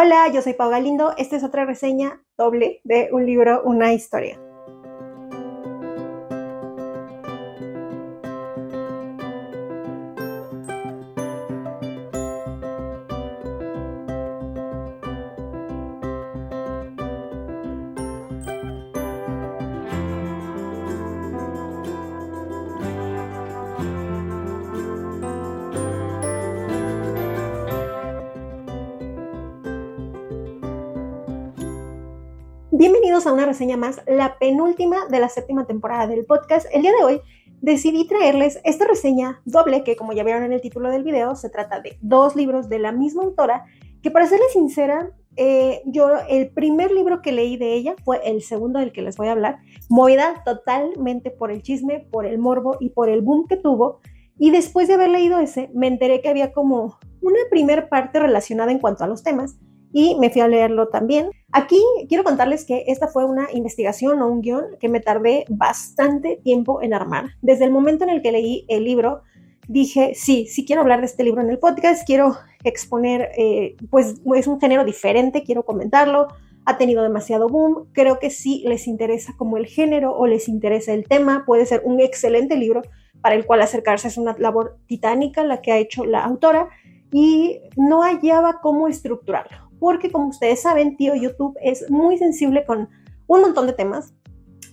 Hola, yo soy Pau Galindo. Esta es otra reseña doble de un libro, una historia. A una reseña más, la penúltima de la séptima temporada del podcast. El día de hoy decidí traerles esta reseña doble que como ya vieron en el título del video, se trata de dos libros de la misma autora, que para serles sincera, eh, yo el primer libro que leí de ella fue el segundo del que les voy a hablar, movida totalmente por el chisme, por el morbo y por el boom que tuvo. Y después de haber leído ese, me enteré que había como una primer parte relacionada en cuanto a los temas y me fui a leerlo también. Aquí quiero contarles que esta fue una investigación o un guion que me tardé bastante tiempo en armar. Desde el momento en el que leí el libro, dije, sí, sí quiero hablar de este libro en el podcast, quiero exponer, eh, pues es un género diferente, quiero comentarlo, ha tenido demasiado boom, creo que sí les interesa como el género o les interesa el tema, puede ser un excelente libro para el cual acercarse, es una labor titánica la que ha hecho la autora y no hallaba cómo estructurarlo porque como ustedes saben, tío YouTube es muy sensible con un montón de temas,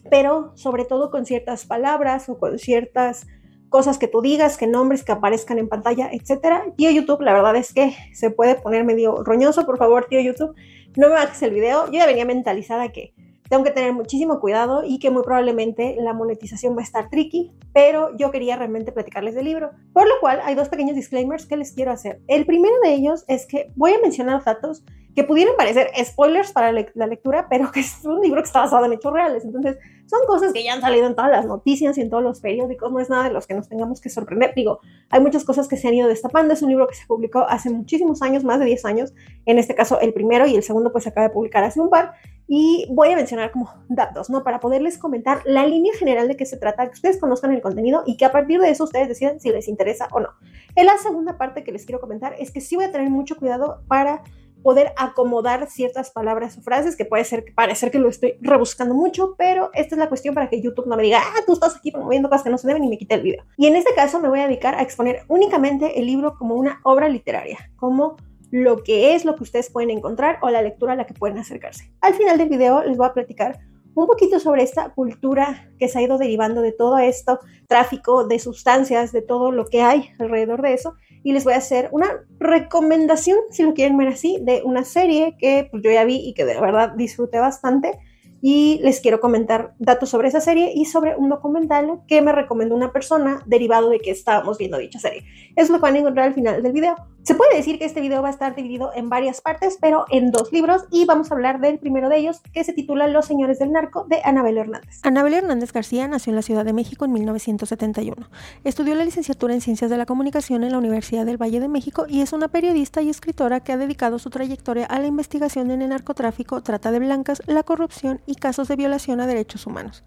pero sobre todo con ciertas palabras o con ciertas cosas que tú digas, que nombres que aparezcan en pantalla, etcétera. Tío YouTube, la verdad es que se puede poner medio roñoso, por favor, tío YouTube, no me bajes el video. Yo ya venía mentalizada que tengo que tener muchísimo cuidado y que muy probablemente la monetización va a estar tricky, pero yo quería realmente platicarles del libro. Por lo cual hay dos pequeños disclaimers que les quiero hacer. El primero de ellos es que voy a mencionar datos que pudieran parecer spoilers para la lectura, pero que es un libro que está basado en hechos reales. Entonces, son cosas que ya han salido en todas las noticias y en todos los periódicos, no es nada de los que nos tengamos que sorprender. Digo, hay muchas cosas que se han ido destapando, es un libro que se publicó hace muchísimos años, más de 10 años, en este caso el primero y el segundo pues se acaba de publicar hace un par, y voy a mencionar como datos, ¿no? Para poderles comentar la línea general de qué se trata, que ustedes conozcan el contenido y que a partir de eso ustedes decidan si les interesa o no. En la segunda parte que les quiero comentar es que sí voy a tener mucho cuidado para poder acomodar ciertas palabras o frases que puede ser parecer que lo estoy rebuscando mucho, pero esta es la cuestión para que YouTube no me diga, ah, tú estás aquí promoviendo cosas que no se deben y me quite el video. Y en este caso me voy a dedicar a exponer únicamente el libro como una obra literaria, como lo que es lo que ustedes pueden encontrar o la lectura a la que pueden acercarse. Al final del video les voy a platicar un poquito sobre esta cultura que se ha ido derivando de todo esto, tráfico de sustancias, de todo lo que hay alrededor de eso, y les voy a hacer una recomendación, si lo quieren ver así, de una serie que pues, yo ya vi y que de verdad disfruté bastante y les quiero comentar datos sobre esa serie y sobre un documental que me recomendó una persona derivado de que estábamos viendo dicha serie. Es lo que van a encontrar al final del video. Se puede decir que este video va a estar dividido en varias partes, pero en dos libros y vamos a hablar del primero de ellos que se titula Los Señores del Narco de Anabel Hernández. Anabel Hernández García nació en la Ciudad de México en 1971. Estudió la licenciatura en Ciencias de la Comunicación en la Universidad del Valle de México y es una periodista y escritora que ha dedicado su trayectoria a la investigación en el narcotráfico, trata de blancas, la corrupción y casos de violación a derechos humanos.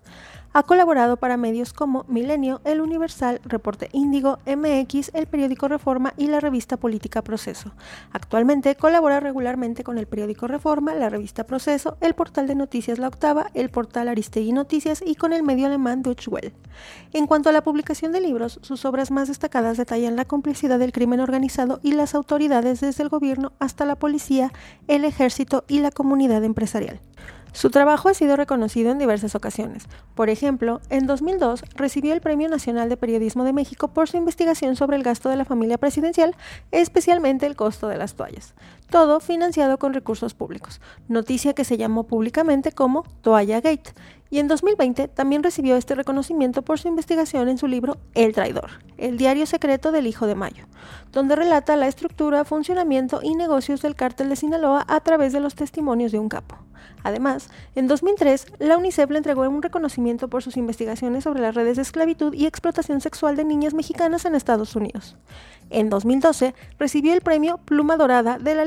Ha colaborado para medios como Milenio, El Universal, Reporte Índigo, MX, el periódico Reforma y la revista Política Proceso. Actualmente colabora regularmente con el periódico Reforma, la revista Proceso, el portal de noticias La Octava, el portal Aristegui Noticias y con el medio alemán Deutsche Welle. En cuanto a la publicación de libros, sus obras más destacadas detallan la complicidad del crimen organizado y las autoridades desde el gobierno hasta la policía, el ejército y la comunidad empresarial. Su trabajo ha sido reconocido en diversas ocasiones. Por ejemplo, en 2002 recibió el Premio Nacional de Periodismo de México por su investigación sobre el gasto de la familia presidencial, especialmente el costo de las toallas. Todo financiado con recursos públicos, noticia que se llamó públicamente como Toalla Gate. Y en 2020 también recibió este reconocimiento por su investigación en su libro El Traidor, el diario secreto del Hijo de Mayo, donde relata la estructura, funcionamiento y negocios del cártel de Sinaloa a través de los testimonios de un capo. Además, en 2003, la UNICEF le entregó un reconocimiento por sus investigaciones sobre las redes de esclavitud y explotación sexual de niñas mexicanas en Estados Unidos. En 2012, recibió el premio Pluma Dorada de la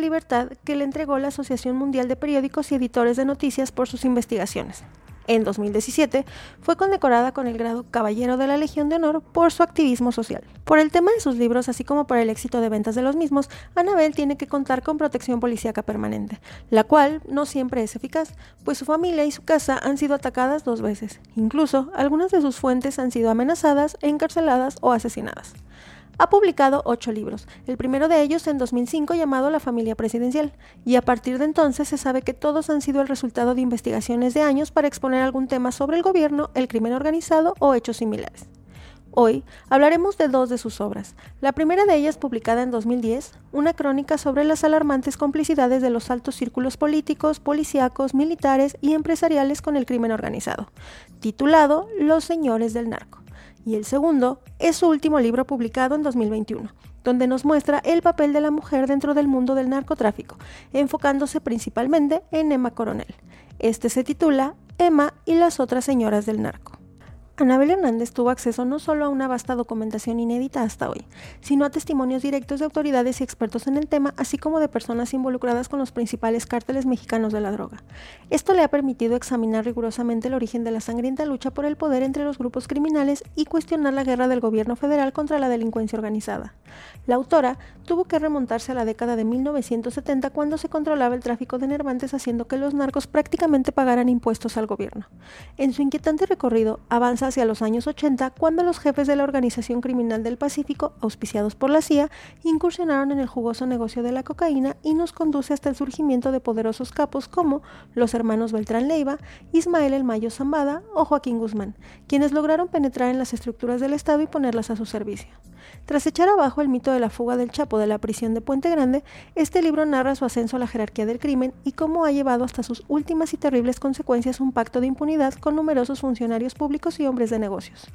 Que le entregó la Asociación Mundial de Periódicos y Editores de Noticias por sus investigaciones. en 2017, fue condecorada con el grado Caballero de la Legión de Honor por su activismo social. Por el tema de sus libros, así como por el éxito de ventas de los mismos, Anabel tiene que contar con protección policíaca permanente, la cual no siempre es eficaz, pues su familia y su casa han sido atacadas dos veces. Incluso, algunas de sus fuentes han sido amenazadas, encarceladas o asesinadas. Ha publicado ocho libros, el primero de ellos en 2005 llamado La familia presidencial, y a partir de entonces se sabe que todos han sido el resultado de investigaciones de años para exponer algún tema sobre el gobierno, el crimen organizado o hechos similares. Hoy hablaremos de dos de sus obras. La primera de ellas, publicada en 2010, una crónica sobre las alarmantes complicidades de los altos círculos políticos, policíacos, militares y empresariales con el crimen organizado, titulado Los Señores del Narco y el segundo es su último libro publicado en 2021, donde nos muestra el papel de la mujer dentro del mundo del narcotráfico, enfocándose principalmente en Emma Coronel. Este se titula Emma y las otras señoras del narco. Anabel Hernández tuvo acceso no solo a una vasta documentación inédita hasta hoy, sino a testimonios directos de autoridades y expertos en el tema, así como de personas involucradas con los principales cárteles mexicanos de la droga. Esto le ha permitido examinar rigurosamente el origen de la sangrienta lucha por el poder entre los grupos criminales y cuestionar la guerra del gobierno federal contra la delincuencia organizada. La autora tuvo que remontarse a la década de 1970 cuando se controlaba el tráfico de nervantes haciendo que los narcos prácticamente pagaran impuestos al gobierno. En su inquietante recorrido avanza hacia los años 80 cuando los jefes de la Organización Criminal del Pacífico, auspiciados por la CIA, incursionaron en el jugoso negocio de la cocaína y nos conduce hasta el surgimiento de poderosos capos como los hermanos Beltrán Leiva, Ismael El Mayo Zambada o Joaquín Guzmán, quienes lograron penetrar en las estructuras del Estado y ponerlas a su servicio. Tras echar abajo el mito de la fuga del Chapo de la prisión de Puente Grande, este libro narra su ascenso a la jerarquía del crimen y cómo ha llevado hasta sus últimas y terribles consecuencias un pacto de impunidad con numerosos funcionarios públicos y hombres de negocios.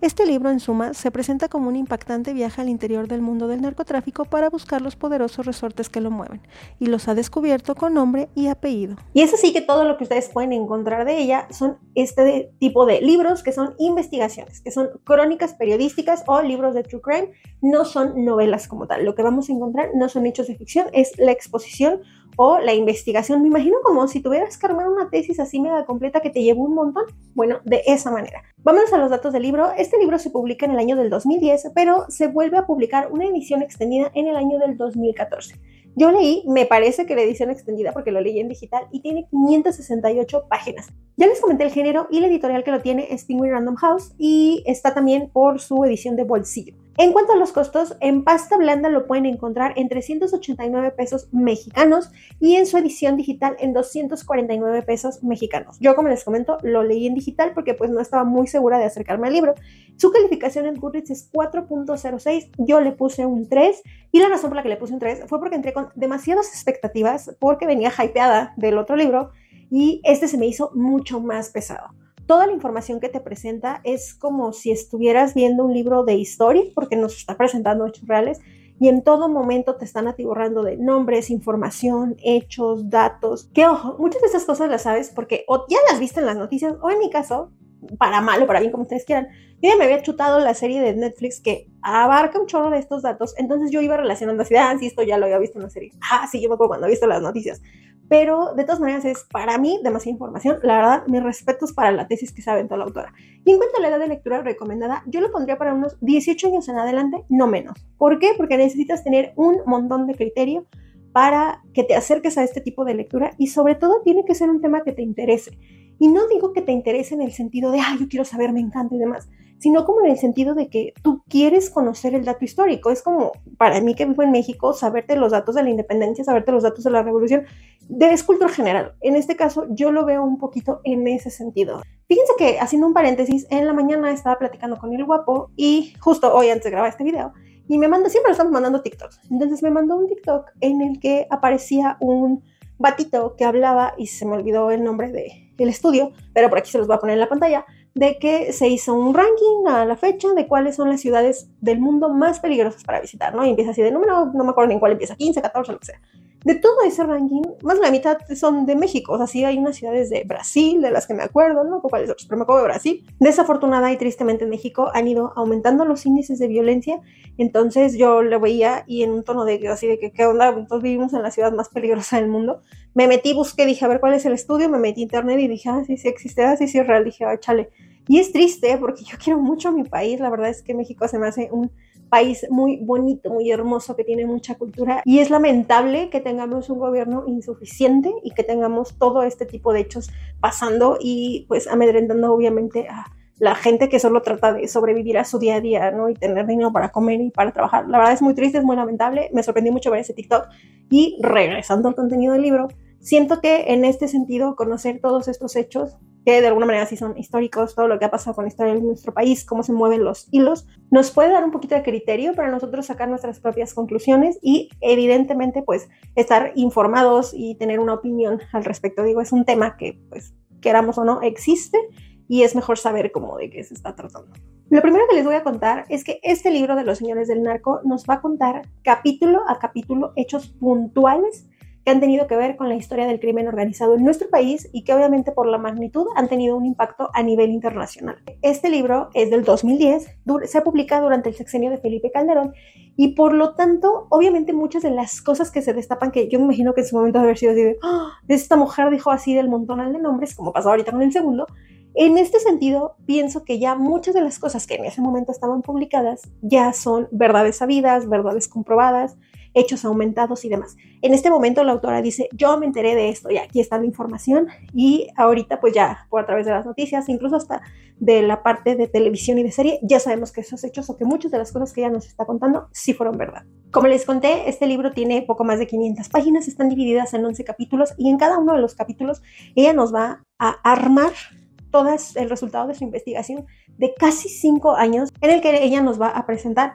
Este libro, en suma, se presenta como un impactante viaje al interior del mundo del narcotráfico para buscar los poderosos resortes que lo mueven, y los ha descubierto con nombre y apellido. Y es así que todo lo que ustedes pueden encontrar de ella son este tipo de libros que son investigaciones, que son crónicas periodísticas o libros de true crime no son novelas como tal. Lo que vamos a encontrar no son hechos de ficción, es la exposición o la investigación. Me imagino como si tuvieras que armar una tesis así mega completa que te llevó un montón. Bueno, de esa manera. Vamos a los datos del libro. Este libro se publica en el año del 2010, pero se vuelve a publicar una edición extendida en el año del 2014. Yo leí, me parece que la edición extendida, porque lo leí en digital, y tiene 568 páginas. Ya les comenté el género y la editorial que lo tiene es Random House y está también por su edición de bolsillo. En cuanto a los costos, en pasta blanda lo pueden encontrar en 389 pesos mexicanos y en su edición digital en 249 pesos mexicanos. Yo, como les comento, lo leí en digital porque pues no estaba muy segura de acercarme al libro. Su calificación en Goodreads es 4.06, yo le puse un 3 y la razón por la que le puse un 3 fue porque entré con demasiadas expectativas porque venía hypeada del otro libro y este se me hizo mucho más pesado toda la información que te presenta es como si estuvieras viendo un libro de historia, porque nos está presentando hechos reales, y en todo momento te están atiborrando de nombres, información, hechos, datos. Que ojo, muchas de esas cosas las sabes porque o ya las viste en las noticias, o en mi caso, para mal o para bien, como ustedes quieran, yo me había chutado la serie de Netflix que abarca un chorro de estos datos, entonces yo iba relacionando así, ah, sí, esto ya lo había visto en la serie. Ah, sí, yo me acuerdo cuando he visto las noticias pero de todas maneras es para mí demasiada información. La verdad, mis respetos para la tesis que sabe toda la autora. Y en cuanto a la edad de lectura recomendada, yo lo pondría para unos 18 años en adelante, no menos. ¿Por qué? Porque necesitas tener un montón de criterio para que te acerques a este tipo de lectura y sobre todo tiene que ser un tema que te interese. Y no digo que te interese en el sentido de, ay, yo quiero saber, me encanta y demás, sino como en el sentido de que tú quieres conocer el dato histórico. Es como para mí que vivo en México, saberte los datos de la independencia, saberte los datos de la revolución, de escultura general. En este caso, yo lo veo un poquito en ese sentido. Fíjense que, haciendo un paréntesis, en la mañana estaba platicando con el guapo y justo hoy antes de grabar este video, y me manda, siempre lo estamos mandando TikToks. Entonces me mandó un TikTok en el que aparecía un batito que hablaba y se me olvidó el nombre del estudio, pero por aquí se los voy a poner en la pantalla de que se hizo un ranking a la fecha de cuáles son las ciudades del mundo más peligrosas para visitar, ¿no? Y empieza así de número, no me acuerdo ni en cuál empieza, 15, 14, lo que sea. De todo ese ranking, más de la mitad son de México, o sea, sí hay unas ciudades de Brasil, de las que me acuerdo, no cuáles otros, pero me acuerdo de Brasil. Desafortunada y tristemente en México han ido aumentando los índices de violencia, entonces yo lo veía y en un tono de así de que, ¿qué onda? Entonces vivimos en la ciudad más peligrosa del mundo. me metí, busqué, dije, a ver cuál es el estudio, me metí a internet y dije, ah, sí, sí existe, ah, sí, sí es real, dije, ah, chale. Y es triste porque yo quiero mucho a mi país, la verdad es que México se me hace un país muy bonito, muy hermoso, que tiene mucha cultura y es lamentable que tengamos un gobierno insuficiente y que tengamos todo este tipo de hechos pasando y pues amedrentando obviamente a la gente que solo trata de sobrevivir a su día a día, ¿no? Y tener dinero para comer y para trabajar. La verdad es muy triste, es muy lamentable. Me sorprendió mucho ver ese TikTok. Y regresando al contenido del libro, siento que en este sentido conocer todos estos hechos que de alguna manera sí son históricos, todo lo que ha pasado con la historia de nuestro país, cómo se mueven los hilos, nos puede dar un poquito de criterio para nosotros sacar nuestras propias conclusiones y evidentemente pues estar informados y tener una opinión al respecto. Digo, es un tema que pues queramos o no existe y es mejor saber cómo de qué se está tratando. Lo primero que les voy a contar es que este libro de los señores del narco nos va a contar capítulo a capítulo hechos puntuales que han tenido que ver con la historia del crimen organizado en nuestro país y que obviamente por la magnitud han tenido un impacto a nivel internacional. Este libro es del 2010, se ha publicado durante el sexenio de Felipe Calderón y por lo tanto, obviamente muchas de las cosas que se destapan, que yo me imagino que en su momento debe haber sido así de, ¡Ah! esta mujer dijo así del montón de nombres, como pasó ahorita con el segundo, en este sentido, pienso que ya muchas de las cosas que en ese momento estaban publicadas ya son verdades sabidas, verdades comprobadas, hechos aumentados y demás. En este momento la autora dice, yo me enteré de esto y aquí está la información y ahorita pues ya por a través de las noticias, incluso hasta de la parte de televisión y de serie, ya sabemos que esos hechos o que muchas de las cosas que ella nos está contando sí fueron verdad. Como les conté, este libro tiene poco más de 500 páginas, están divididas en 11 capítulos y en cada uno de los capítulos ella nos va a armar todo el resultado de su investigación de casi cinco años en el que ella nos va a presentar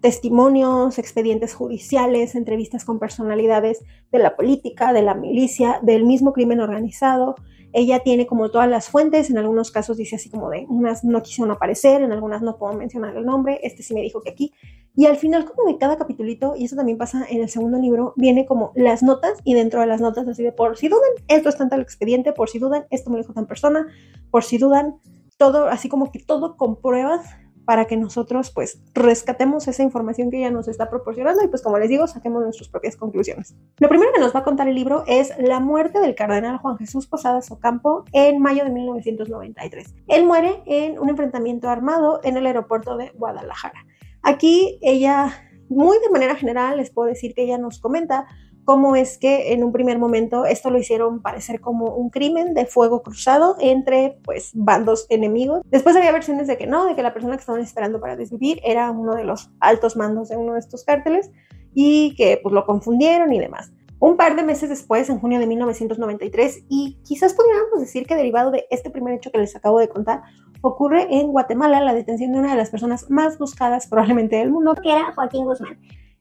testimonios, expedientes judiciales, entrevistas con personalidades de la política, de la milicia, del mismo crimen organizado. Ella tiene como todas las fuentes, en algunos casos dice así como de unas no quisieron aparecer, en algunas no puedo mencionar el nombre, este sí me dijo que aquí. Y al final como de cada capitulito, y eso también pasa en el segundo libro, viene como las notas y dentro de las notas así de por si dudan, esto está en tal expediente, por si dudan, esto me dijo tan persona, por si dudan, todo así como que todo con pruebas para que nosotros pues rescatemos esa información que ella nos está proporcionando y pues como les digo, saquemos nuestras propias conclusiones. Lo primero que nos va a contar el libro es la muerte del cardenal Juan Jesús Posadas Ocampo en mayo de 1993. Él muere en un enfrentamiento armado en el aeropuerto de Guadalajara. Aquí ella, muy de manera general, les puedo decir que ella nos comenta cómo es que en un primer momento esto lo hicieron parecer como un crimen de fuego cruzado entre pues bandos enemigos. Después había versiones de que no, de que la persona que estaban esperando para desvivir era uno de los altos mandos de uno de estos cárteles y que pues lo confundieron y demás. Un par de meses después, en junio de 1993, y quizás podríamos decir que derivado de este primer hecho que les acabo de contar, ocurre en Guatemala la detención de una de las personas más buscadas probablemente del mundo, que era Joaquín Guzmán.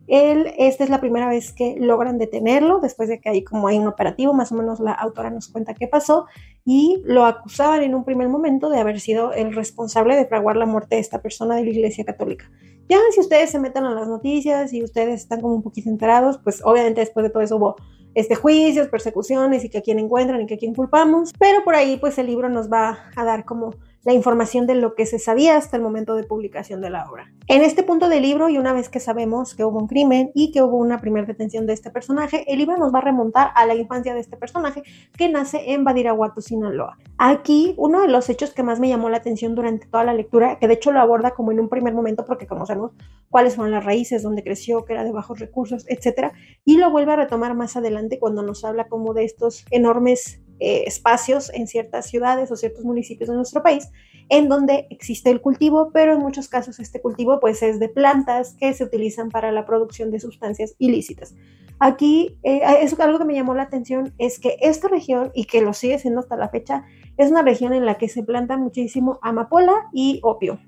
Él, esta es la primera vez que logran detenerlo, después de que hay como hay un operativo, más o menos la autora nos cuenta qué pasó, y lo acusaban en un primer momento de haber sido el responsable de fraguar la muerte de esta persona de la Iglesia Católica. Ya si ustedes se meten a las noticias y ustedes están como un poquito enterados, pues obviamente después de todo eso hubo este, juicios, persecuciones y que a quién encuentran y que a quién culpamos, pero por ahí pues el libro nos va a dar como la información de lo que se sabía hasta el momento de publicación de la obra. En este punto del libro, y una vez que sabemos que hubo un crimen y que hubo una primera detención de este personaje, el libro nos va a remontar a la infancia de este personaje que nace en Badiraguato, Sinaloa. Aquí, uno de los hechos que más me llamó la atención durante toda la lectura, que de hecho lo aborda como en un primer momento porque conocemos cuáles fueron las raíces, dónde creció, que era de bajos recursos, etcétera, y lo vuelve a retomar más adelante cuando nos habla como de estos enormes eh, espacios en ciertas ciudades o ciertos municipios de nuestro país en donde existe el cultivo, pero en muchos casos este cultivo pues es de plantas que se utilizan para la producción de sustancias ilícitas. Aquí, eh, eso, algo que me llamó la atención es que esta región, y que lo sigue siendo hasta la fecha, es una región en la que se planta muchísimo amapola y opio.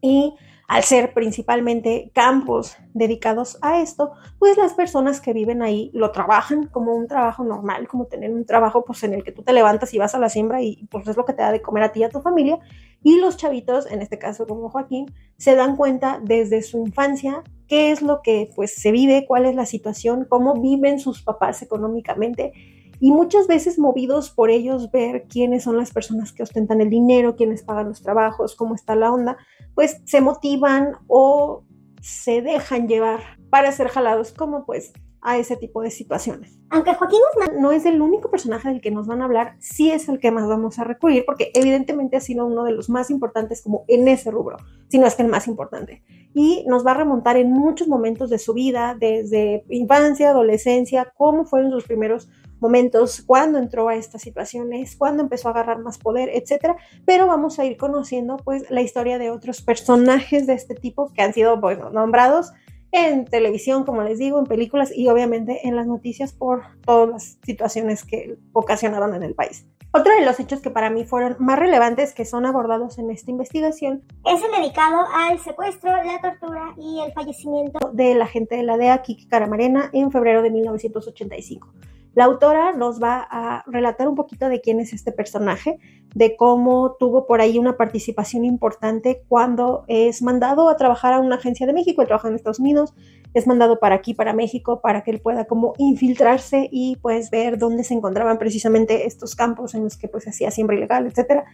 Y al ser principalmente campos dedicados a esto, pues las personas que viven ahí lo trabajan como un trabajo normal, como tener un trabajo pues en el que tú te levantas y vas a la siembra y pues es lo que te da de comer a ti y a tu familia. Y los chavitos, en este caso como Joaquín, se dan cuenta desde su infancia qué es lo que pues se vive, cuál es la situación, cómo viven sus papás económicamente y muchas veces movidos por ellos ver quiénes son las personas que ostentan el dinero, quiénes pagan los trabajos, cómo está la onda, pues se motivan o se dejan llevar para ser jalados como pues a ese tipo de situaciones. Aunque Joaquín Guzmán no es el único personaje del que nos van a hablar, sí es el que más vamos a recurrir, porque evidentemente ha sido uno de los más importantes como en ese rubro, si no es que el más importante. Y nos va a remontar en muchos momentos de su vida, desde infancia, adolescencia, cómo fueron sus primeros momentos, cuándo entró a estas situaciones, cuándo empezó a agarrar más poder, etcétera, pero vamos a ir conociendo pues la historia de otros personajes de este tipo que han sido bueno, nombrados en televisión, como les digo, en películas y obviamente en las noticias por todas las situaciones que ocasionaron en el país. Otro de los hechos que para mí fueron más relevantes que son abordados en esta investigación es el dedicado al secuestro, la tortura y el fallecimiento de la gente de la DEA, Kiki Caramarena, en febrero de 1985. La autora nos va a relatar un poquito de quién es este personaje, de cómo tuvo por ahí una participación importante cuando es mandado a trabajar a una agencia de México, trabaja en Estados Unidos, es mandado para aquí, para México, para que él pueda como infiltrarse y pues ver dónde se encontraban precisamente estos campos en los que pues hacía siempre ilegal, etcétera.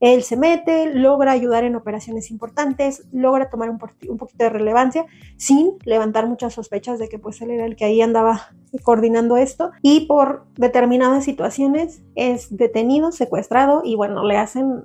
Él se mete, logra ayudar en operaciones importantes, logra tomar un, poquito de relevancia sin levantar muchas sospechas de que pues él era el que ahí andaba coordinando esto y por determinadas situaciones es detenido, secuestrado y bueno, le hacen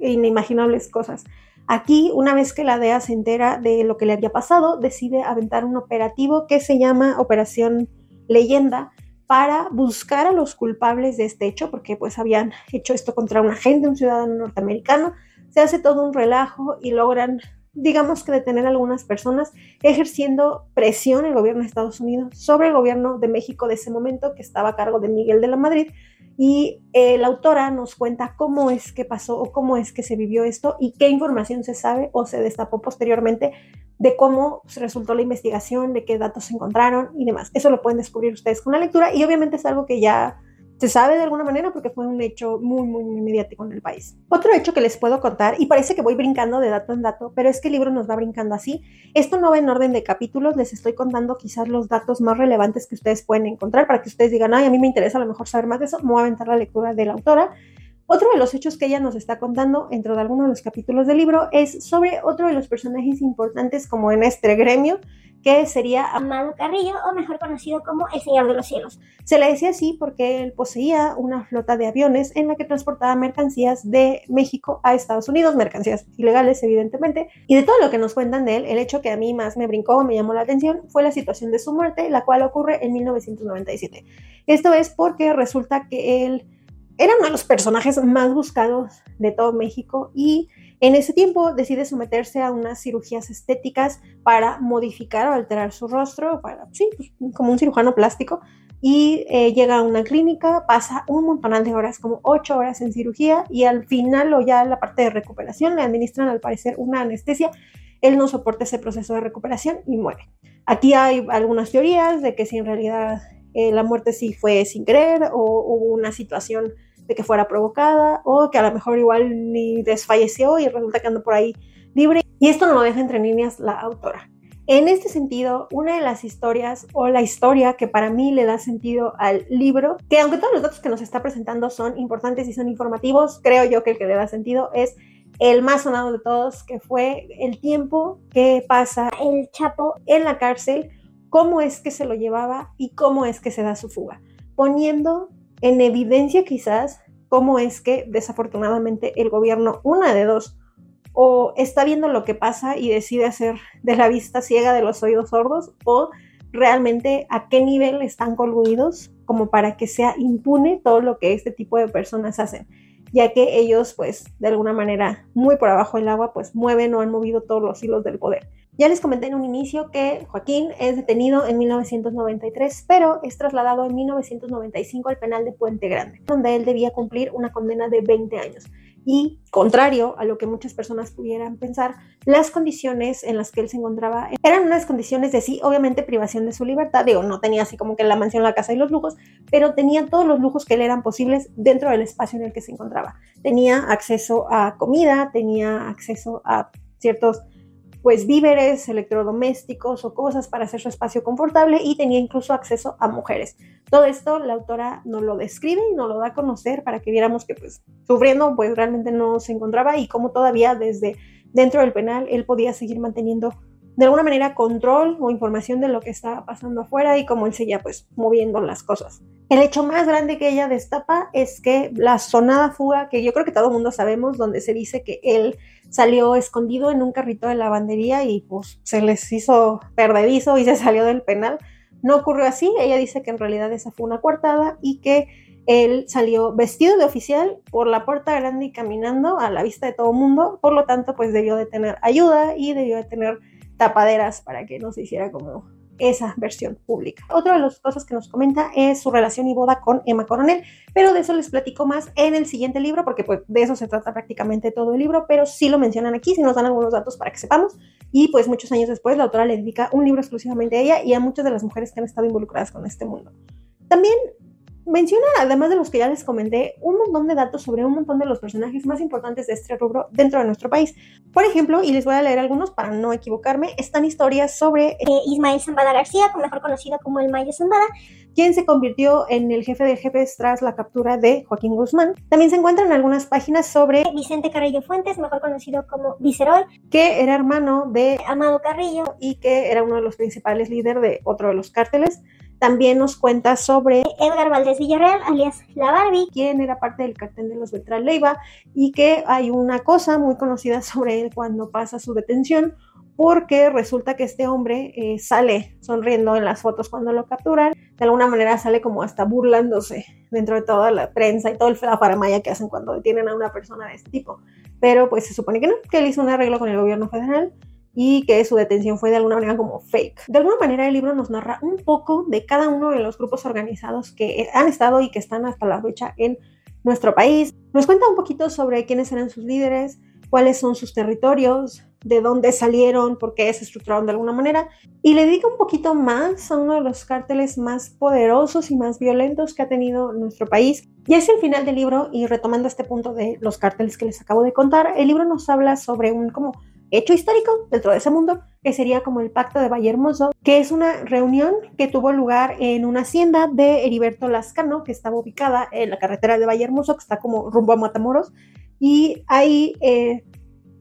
inimaginables cosas. Aquí, una vez que la DEA se entera de lo que le había pasado, decide aventar un operativo que se llama Operación Leyenda, para buscar a los culpables de este hecho, porque pues habían hecho esto contra un agente, un ciudadano norteamericano. Se hace todo un relajo y logran, digamos que detener a algunas personas, ejerciendo presión el gobierno de Estados Unidos sobre el gobierno de México de ese momento, que estaba a cargo de Miguel de la Madrid. Y eh, la autora nos cuenta cómo es que pasó o cómo es que se vivió esto y qué información se sabe o se destapó posteriormente de cómo resultó la investigación, de qué datos se encontraron y demás. Eso lo pueden descubrir ustedes con la lectura y obviamente es algo que ya se sabe de alguna manera porque fue un hecho muy, muy, muy mediático en el país. Otro hecho que les puedo contar, y parece que voy brincando de dato en dato, pero es que el libro nos va brincando así. Esto no va en orden de capítulos, les estoy contando quizás los datos más relevantes que ustedes pueden encontrar para que ustedes digan, ay, a mí me interesa a lo mejor saber más de eso, me voy a aventar la lectura de la autora otro de los hechos que ella nos está contando dentro de alguno de los capítulos del libro es sobre otro de los personajes importantes como en este gremio, que sería Amado Carrillo, o mejor conocido como el Señor de los Cielos. Se le decía así porque él poseía una flota de aviones en la que transportaba mercancías de México a Estados Unidos, mercancías ilegales evidentemente, y de todo lo que nos cuentan de él, el hecho que a mí más me brincó, me llamó la atención, fue la situación de su muerte, la cual ocurre en 1997. Esto es porque resulta que él era uno de los personajes más buscados de todo México y en ese tiempo decide someterse a unas cirugías estéticas para modificar o alterar su rostro, para, sí, pues, como un cirujano plástico, y eh, llega a una clínica, pasa un montón de horas, como ocho horas en cirugía, y al final o ya la parte de recuperación le administran al parecer una anestesia, él no soporta ese proceso de recuperación y muere. Aquí hay algunas teorías de que si en realidad eh, la muerte sí fue sin querer o hubo una situación de que fuera provocada o que a lo mejor igual ni desfalleció y resulta que anda por ahí libre. Y esto no lo deja entre líneas la autora. En este sentido, una de las historias o la historia que para mí le da sentido al libro, que aunque todos los datos que nos está presentando son importantes y son informativos, creo yo que el que le da sentido es el más sonado de todos, que fue el tiempo que pasa el Chapo en la cárcel cómo es que se lo llevaba y cómo es que se da su fuga, poniendo en evidencia quizás cómo es que desafortunadamente el gobierno, una de dos, o está viendo lo que pasa y decide hacer de la vista ciega de los oídos sordos, o realmente a qué nivel están coludidos como para que sea impune todo lo que este tipo de personas hacen, ya que ellos pues de alguna manera muy por abajo del agua pues mueven o han movido todos los hilos del poder. Ya les comenté en un inicio que Joaquín es detenido en 1993, pero es trasladado en 1995 al penal de Puente Grande, donde él debía cumplir una condena de 20 años. Y, contrario a lo que muchas personas pudieran pensar, las condiciones en las que él se encontraba eran unas condiciones de sí, obviamente privación de su libertad. Digo, no tenía así como que la mansión, la casa y los lujos, pero tenía todos los lujos que le eran posibles dentro del espacio en el que se encontraba. Tenía acceso a comida, tenía acceso a ciertos pues víveres, electrodomésticos o cosas para hacer su espacio confortable y tenía incluso acceso a mujeres. Todo esto la autora nos lo describe y nos lo da a conocer para que viéramos que pues sufriendo pues realmente no se encontraba y como todavía desde dentro del penal él podía seguir manteniendo de alguna manera control o información de lo que estaba pasando afuera y cómo él seguía pues moviendo las cosas. El hecho más grande que ella destapa es que la sonada fuga, que yo creo que todo el mundo sabemos, donde se dice que él salió escondido en un carrito de lavandería y pues se les hizo perdedizo y se salió del penal. No ocurrió así, ella dice que en realidad esa fue una coartada y que él salió vestido de oficial por la puerta grande y caminando a la vista de todo mundo, por lo tanto pues debió de tener ayuda y debió de tener tapaderas para que no se hiciera como esa versión pública. Otra de las cosas que nos comenta es su relación y boda con Emma Coronel, pero de eso les platico más en el siguiente libro, porque pues de eso se trata prácticamente todo el libro, pero sí lo mencionan aquí, si nos dan algunos datos para que sepamos. Y pues muchos años después la autora le dedica un libro exclusivamente a ella y a muchas de las mujeres que han estado involucradas con este mundo. También menciona, además de los que ya les comenté, un montón de datos sobre un montón de los personajes más importantes de este rubro dentro de nuestro país. Por ejemplo, y les voy a leer algunos para no equivocarme, están historias sobre eh, Ismael Zambada García, mejor conocido como el Mayo Zambada, quien se convirtió en el jefe de jefes tras la captura de Joaquín Guzmán. También se encuentran algunas páginas sobre Vicente Carrillo Fuentes, mejor conocido como Vicerol, que era hermano de Amado Carrillo y que era uno de los principales líderes de otro de los cárteles. También nos cuenta sobre Edgar Valdés Villarreal, alias La Barbie, quien era parte del cartel de los Beltrán Leiva y que hay una cosa muy conocida sobre él cuando pasa su detención, porque resulta que este hombre eh, sale sonriendo en las fotos cuando lo capturan, de alguna manera sale como hasta burlándose dentro de toda la prensa y todo el faramaya que hacen cuando detienen a una persona de este tipo. Pero pues se supone que no, que él hizo un arreglo con el gobierno federal y que su detención fue de alguna manera como fake. De alguna manera el libro nos narra un poco de cada uno de los grupos organizados que han estado y que están hasta la fecha en nuestro país. Nos cuenta un poquito sobre quiénes eran sus líderes, cuáles son sus territorios, de dónde salieron, por qué se estructuraron de alguna manera, y le dedica un poquito más a uno de los cárteles más poderosos y más violentos que ha tenido nuestro país. Y es el final del libro, y retomando este punto de los cárteles que les acabo de contar, el libro nos habla sobre un como hecho histórico dentro de ese mundo, que sería como el Pacto de Valle Hermoso, que es una reunión que tuvo lugar en una hacienda de Heriberto Lascano, que estaba ubicada en la carretera de Valle Hermoso, que está como rumbo a Matamoros, y ahí, eh,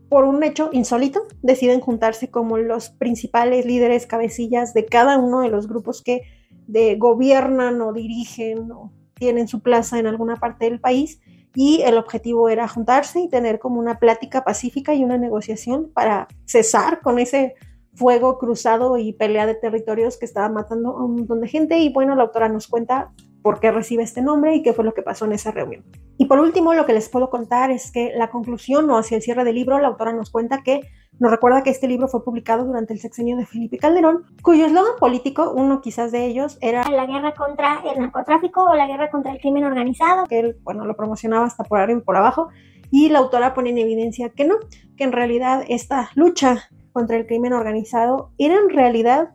por un hecho insólito, deciden juntarse como los principales líderes, cabecillas de cada uno de los grupos que de, gobiernan o dirigen o tienen su plaza en alguna parte del país y el objetivo era juntarse y tener como una plática pacífica y una negociación para cesar con ese fuego cruzado y pelea de territorios que estaba matando a un montón de gente y bueno, la autora nos cuenta por qué recibe este nombre y qué fue lo que pasó en esa reunión. Y por último, lo que les puedo contar es que la conclusión o hacia el cierre del libro, la autora nos cuenta que nos recuerda que este libro fue publicado durante el sexenio de Felipe Calderón, cuyo eslogan político, uno quizás de ellos, era la guerra contra el narcotráfico o la guerra contra el crimen organizado, que él, bueno, lo promocionaba hasta por arriba y por abajo, y la autora pone en evidencia que no, que en realidad esta lucha contra el crimen organizado era en realidad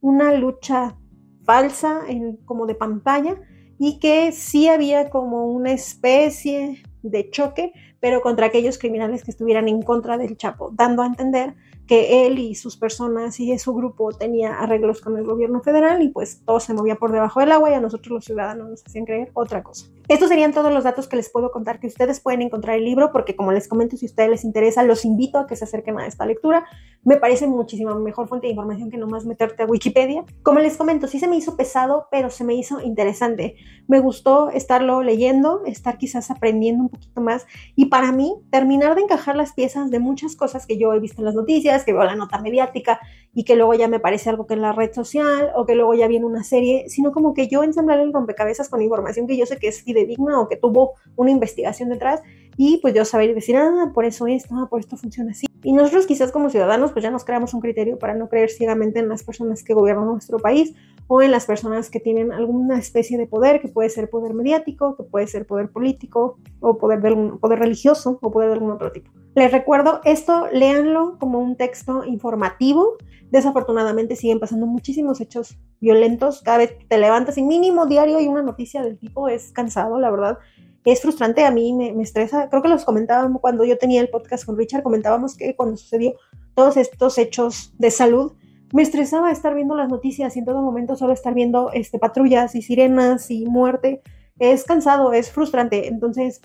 una lucha falsa, en, como de pantalla, y que sí había como una especie de choque, pero contra aquellos criminales que estuvieran en contra del Chapo, dando a entender que él y sus personas y su grupo tenía arreglos con el gobierno federal y pues todo se movía por debajo del agua y a nosotros los ciudadanos nos hacían creer otra cosa. Estos serían todos los datos que les puedo contar que ustedes pueden encontrar el libro porque como les comento si a ustedes les interesa los invito a que se acerquen a esta lectura. Me parece muchísima mejor fuente de información que nomás meterte a Wikipedia. Como les comento, sí se me hizo pesado, pero se me hizo interesante. Me gustó estarlo leyendo, estar quizás aprendiendo un poquito más y para mí terminar de encajar las piezas de muchas cosas que yo he visto en las noticias, que veo la nota mediática y que luego ya me parece algo que en la red social o que luego ya viene una serie, sino como que yo ensamblar el rompecabezas con información que yo sé que es fidedigna o que tuvo una investigación detrás y pues yo saber decir, ah, por eso esto, ah, por esto funciona así. Y nosotros quizás como ciudadanos pues ya nos creamos un criterio para no creer ciegamente en las personas que gobiernan nuestro país o en las personas que tienen alguna especie de poder, que puede ser poder mediático, que puede ser poder político o poder, poder religioso o poder de algún otro tipo. Les recuerdo, esto léanlo como un texto informativo. Desafortunadamente siguen pasando muchísimos hechos violentos. Cada vez te levantas y mínimo diario hay una noticia del tipo. Es cansado, la verdad es frustrante, a mí me, estresa. Creo que los comentábamos cuando yo tenía el podcast con Richard, comentábamos que cuando sucedió todos estos hechos de salud, me estresaba estar viendo las noticias y en todo momento solo estar viendo este, patrullas y sirenas y muerte. Es cansado, es frustrante. Entonces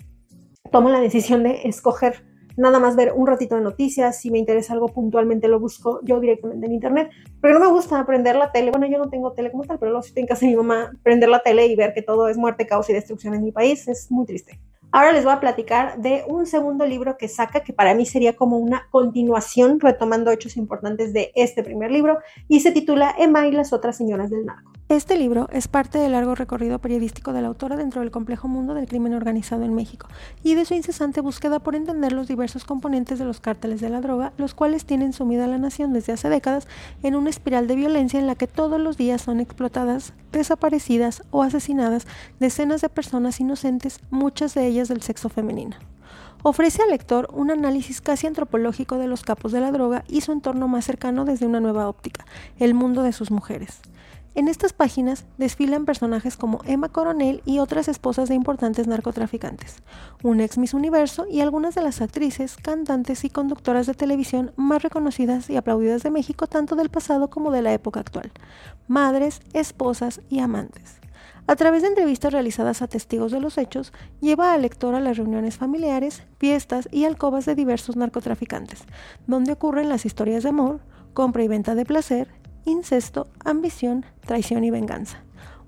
tomo la decisión de escoger nada más ver un ratito de noticias, si me interesa algo puntualmente lo busco yo directamente en internet, pero no me gusta prender la tele, bueno yo no tengo tele como tal, pero luego si estoy en casa de mi mamá, prender la tele y ver que todo es muerte, caos y destrucción en mi país es muy triste. Ahora les voy a platicar de un segundo libro que saca, que para mí sería como una continuación, retomando hechos importantes de este primer libro, y se titula Emma y las otras señoras del narco. Este libro es parte del largo recorrido periodístico de la autora dentro del complejo mundo del crimen organizado en México y de su incesante búsqueda por entender los diversos componentes de los cárteles de la droga, los cuales tienen sumida a la nación desde hace décadas en una espiral de violencia en la que todos los días son explotadas, desaparecidas o asesinadas decenas de personas inocentes, muchas de ellas del sexo femenino ofrece al lector un análisis casi antropológico de los capos de la droga y su entorno más cercano desde una nueva óptica, el mundo de sus mujeres. En estas páginas desfilan personajes como Emma Coronel y otras esposas de importantes narcotraficantes, un ex Miss Universo y algunas de las actrices, cantantes y conductoras de televisión más reconocidas y aplaudidas de México tanto del pasado como de la época actual, madres, esposas y amantes. A través de entrevistas realizadas a testigos de los hechos, lleva al lector a las reuniones familiares, fiestas y alcobas de diversos narcotraficantes, donde ocurren las historias de amor, compra y venta de placer, incesto, ambición, traición y venganza.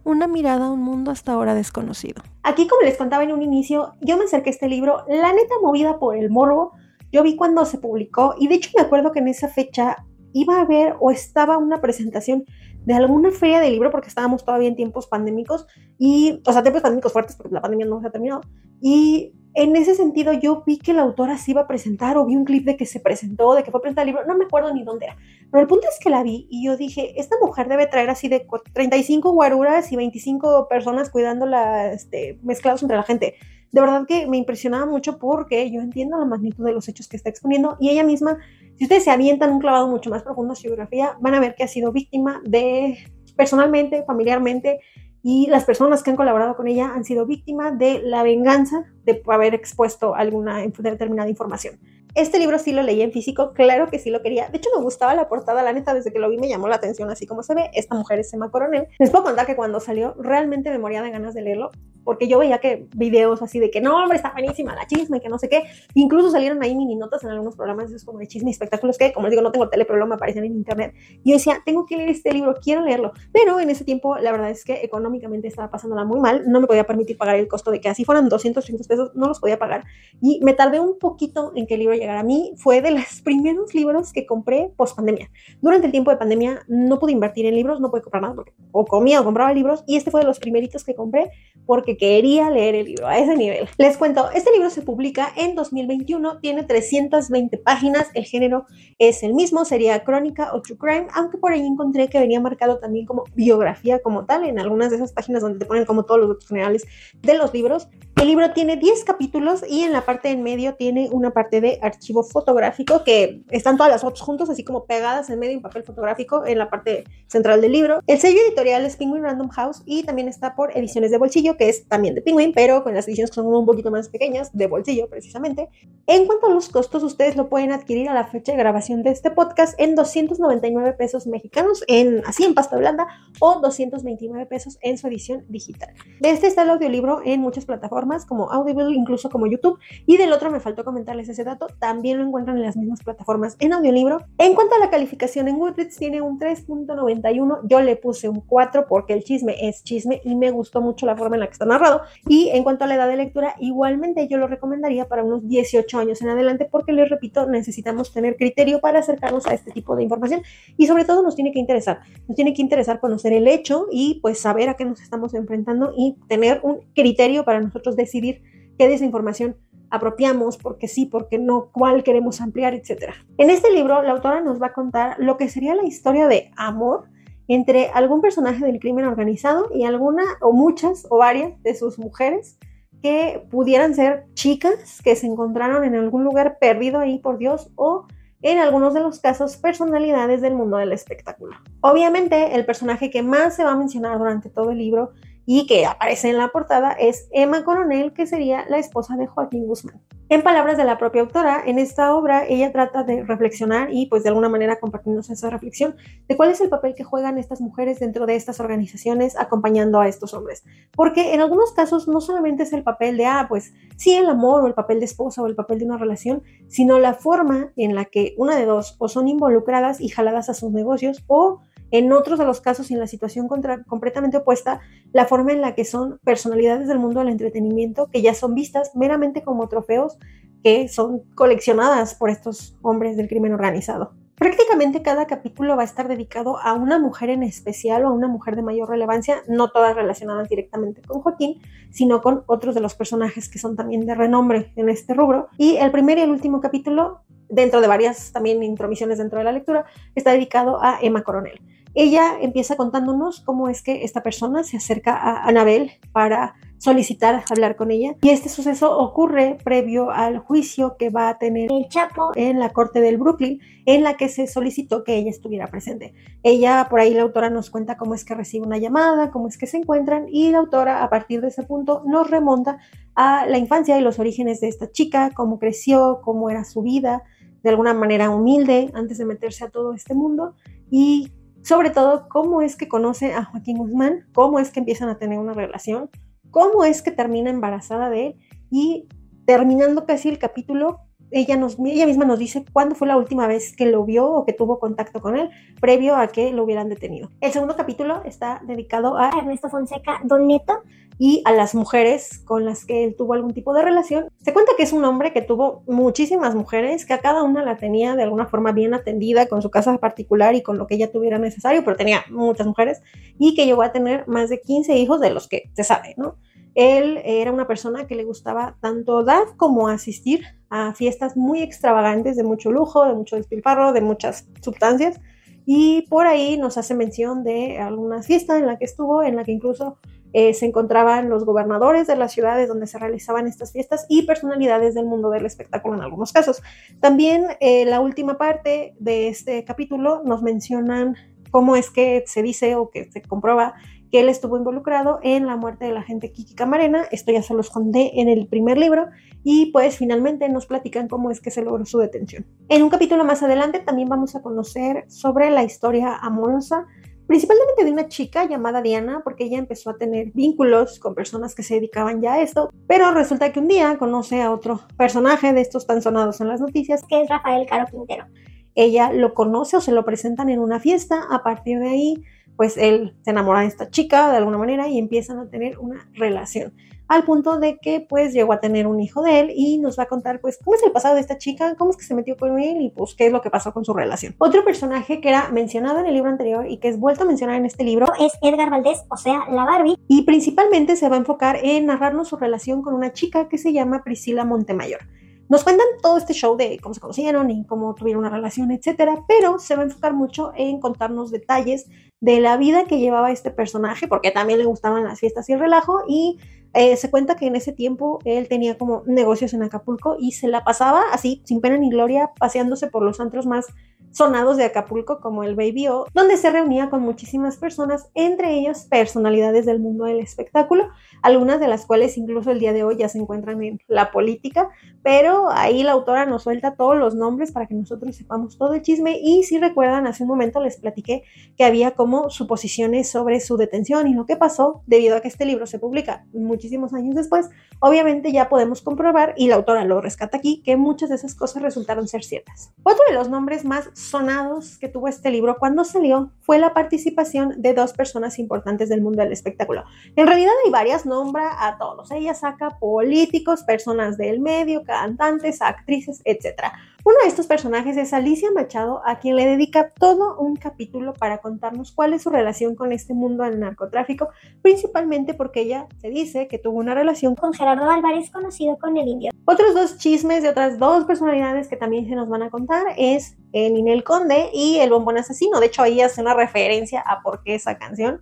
Una mirada a un mundo hasta ahora desconocido. Aquí, como les contaba en un inicio, yo me acerqué a este libro, la neta movida por el morbo. Yo vi cuando se publicó y de hecho me acuerdo que en esa fecha iba a haber o estaba una presentación de alguna feria de libro porque estábamos todavía en tiempos pandémicos y, o sea, tiempos pandémicos fuertes porque la pandemia no se ha terminado. Y en ese sentido yo vi que la autora se iba a presentar o vi un clip de que se presentó, de que fue a presentar el libro, no me acuerdo ni dónde era, pero el punto es que la vi y yo dije, esta mujer debe traer así de 35 guaruras y 25 personas cuidándola, este, mezclados entre la gente. De verdad que me impresionaba mucho porque yo entiendo la magnitud de los hechos que está exponiendo y ella misma, si ustedes se avientan un clavado mucho más profundo a su biografía, van a ver que ha sido víctima de, personalmente, familiarmente, y las personas que han colaborado con ella han sido víctimas de la venganza de haber expuesto alguna determinada información. Este libro sí lo leí en físico, claro que sí lo quería. De hecho, me gustaba la portada, la neta, desde que lo vi me llamó la atención, así como se ve. Esta mujer es Emma Coronel. Les puedo contar que cuando salió, realmente me moría de ganas de leerlo porque yo veía que videos así de que no, hombre, está buenísima la chisme, que no sé qué. Incluso salieron ahí mini notas en algunos programas esos como de chisme y espectáculos que, como les digo, no tengo tele, pero me aparecen en internet. Y yo decía, tengo que leer este libro, quiero leerlo. Pero en ese tiempo, la verdad es que económicamente estaba pasándola muy mal, no me podía permitir pagar el costo de que así fueran 200, 300 pesos, no los podía pagar. Y me tardé un poquito en que el libro llegara a mí. Fue de los primeros libros que compré post pandemia. Durante el tiempo de pandemia no pude invertir en libros, no pude comprar nada porque o comía o compraba libros. Y este fue de los primeritos que compré porque quería leer el libro a ese nivel. Les cuento, este libro se publica en 2021, tiene 320 páginas, el género es el mismo, sería crónica o true crime, aunque por ahí encontré que venía marcado también como biografía como tal en algunas de esas páginas donde te ponen como todos los datos generales de los libros. El libro tiene 10 capítulos y en la parte en medio tiene una parte de archivo fotográfico que están todas las fotos juntos, así como pegadas en medio en papel fotográfico en la parte central del libro. El sello editorial es Penguin Random House y también está por Ediciones de Bolsillo, que es también de Penguin, pero con las ediciones que son un poquito más pequeñas, de bolsillo precisamente. En cuanto a los costos, ustedes lo pueden adquirir a la fecha de grabación de este podcast en 299 pesos mexicanos, en, así en pasta blanda, o 229 pesos en su edición digital. De este está el audiolibro en muchas plataformas como Audible, incluso como YouTube. Y del otro me faltó comentarles ese dato, también lo encuentran en las mismas plataformas en audiolibro. En cuanto a la calificación en Goodreads, tiene un 3.91. Yo le puse un 4 porque el chisme es chisme y me gustó mucho la forma en la que está narrado. Y en cuanto a la edad de lectura, igualmente yo lo recomendaría para unos 18 años en adelante porque les repito, necesitamos tener criterio para acercarnos a este tipo de información y sobre todo nos tiene que interesar, nos tiene que interesar conocer el hecho y pues saber a qué nos estamos enfrentando y tener un criterio para nosotros decidir qué desinformación apropiamos, porque sí, porque no, cuál queremos ampliar, etc. En este libro, la autora nos va a contar lo que sería la historia de amor entre algún personaje del crimen organizado y alguna o muchas o varias de sus mujeres que pudieran ser chicas que se encontraron en algún lugar perdido ahí por Dios o en algunos de los casos personalidades del mundo del espectáculo. Obviamente el personaje que más se va a mencionar durante todo el libro y que aparece en la portada es Emma Coronel, que sería la esposa de Joaquín Guzmán. En palabras de la propia autora, en esta obra ella trata de reflexionar y pues de alguna manera compartirnos esa reflexión de cuál es el papel que juegan estas mujeres dentro de estas organizaciones acompañando a estos hombres. Porque en algunos casos no solamente es el papel de, ah, pues sí, el amor o el papel de esposa o el papel de una relación, sino la forma en la que una de dos o son involucradas y jaladas a sus negocios o en otros de los casos, en la situación completamente opuesta, la forma en la que son personalidades del mundo del entretenimiento que ya son vistas meramente como trofeos que son coleccionadas por estos hombres del crimen organizado. Prácticamente cada capítulo va a estar dedicado a una mujer en especial o a una mujer de mayor relevancia, no todas relacionadas directamente con Joaquín, sino con otros de los personajes que son también de renombre en este rubro. Y el primer y el último capítulo, dentro de varias también intromisiones dentro de la lectura, está dedicado a Emma Coronel. Ella empieza contándonos cómo es que esta persona se acerca a Anabel para solicitar hablar con ella. Y este suceso ocurre previo al juicio que va a tener el Chapo en la corte del Brooklyn, en la que se solicitó que ella estuviera presente. Ella, por ahí la autora nos cuenta cómo es que recibe una llamada, cómo es que se encuentran y la autora a partir de ese punto nos remonta a la infancia y los orígenes de esta chica, cómo creció, cómo era su vida, de alguna manera humilde antes de meterse a todo este mundo y sobre todo cómo es que conoce a Joaquín Guzmán, cómo es que empiezan a tener una relación, cómo es que termina embarazada de él y terminando casi el capítulo, ella, misma nos dice cuándo fue la última vez que lo vio o que tuvo contacto con él, previo a que lo hubieran detenido. El segundo capítulo está dedicado a Ernesto Fonseca Don Neto y a las mujeres con las que él tuvo algún tipo de relación. Se cuenta que es un hombre que tuvo muchísimas mujeres, que a cada una la tenía de alguna forma bien atendida con su casa particular y con lo que ella tuviera necesario, pero tenía muchas mujeres y que llegó a tener más de 15 hijos de los que se sabe, ¿no? Él era una persona que le gustaba tanto dar como asistir a fiestas muy extravagantes, de mucho lujo, de mucho despilfarro, de muchas sustancias. Y por ahí nos hace mención de alguna fiesta en la que estuvo, en la que incluso eh, se encontraban los gobernadores de las ciudades donde se realizaban estas fiestas y personalidades del mundo del espectáculo en algunos casos. También eh, la última parte de este capítulo nos mencionan cómo es que se dice o que se comprueba que él estuvo involucrado en la muerte de la gente Kiki Camarena. Esto ya se lo escondé en el primer libro y pues finalmente nos platican cómo es que se logró su detención. En un capítulo más adelante también vamos a conocer sobre la historia amorosa principalmente de una chica llamada Diana, porque ella empezó a tener vínculos con personas que se dedicaban ya a esto, pero resulta que un día conoce a otro personaje de estos tan sonados en las noticias, que es Rafael Caro Quintero. Ella lo conoce o se lo presentan en una fiesta, a partir de ahí pues él se enamora de esta chica de alguna manera y empiezan a tener una relación al punto de que pues llegó a tener un hijo de él y nos va a contar pues cómo es el pasado de esta chica, cómo es que se metió con él y pues qué es lo que pasó con su relación. Otro personaje que era mencionado en el libro anterior y que es vuelto a mencionar en este libro es Edgar Valdés, o sea, la Barbie. Y principalmente se va a enfocar en narrarnos su relación con una chica que se llama Priscila Montemayor. Nos cuentan todo este show de cómo se conocieron y cómo tuvieron una relación, etcétera, pero se va a enfocar mucho en contarnos detalles de la vida que llevaba este personaje, porque también le gustaban las fiestas y el relajo, y eh, se cuenta que en ese tiempo él tenía como negocios en Acapulco y se la pasaba así, sin pena ni gloria, paseándose por los antros más sonados de Acapulco como el Baby O, donde se reunía con muchísimas personas, entre ellas personalidades del mundo del espectáculo, algunas de las cuales incluso el día de hoy ya se encuentran en la política, pero ahí la autora nos suelta todos los nombres para que nosotros sepamos todo el chisme y si recuerdan, hace un momento les platiqué que había como suposiciones sobre su detención y lo que pasó debido a que este libro se publica muchísimos años después, obviamente ya podemos comprobar y la autora lo rescata aquí que muchas de esas cosas resultaron ser ciertas. Otro de los nombres más sonados que tuvo este libro cuando salió fue la participación de dos personas importantes del mundo del espectáculo. En realidad hay varias, nombra a todos. Ella saca políticos, personas del medio, cantantes, actrices, etc. Uno de estos personajes es Alicia Machado, a quien le dedica todo un capítulo para contarnos cuál es su relación con este mundo del narcotráfico, principalmente porque ella se dice que tuvo una relación con Gerardo Álvarez, conocido con el indio. Otros dos chismes de otras dos personalidades que también se nos van a contar es el Ninel Conde y el Bombón Asesino. De hecho, ahí hace una referencia a por qué esa canción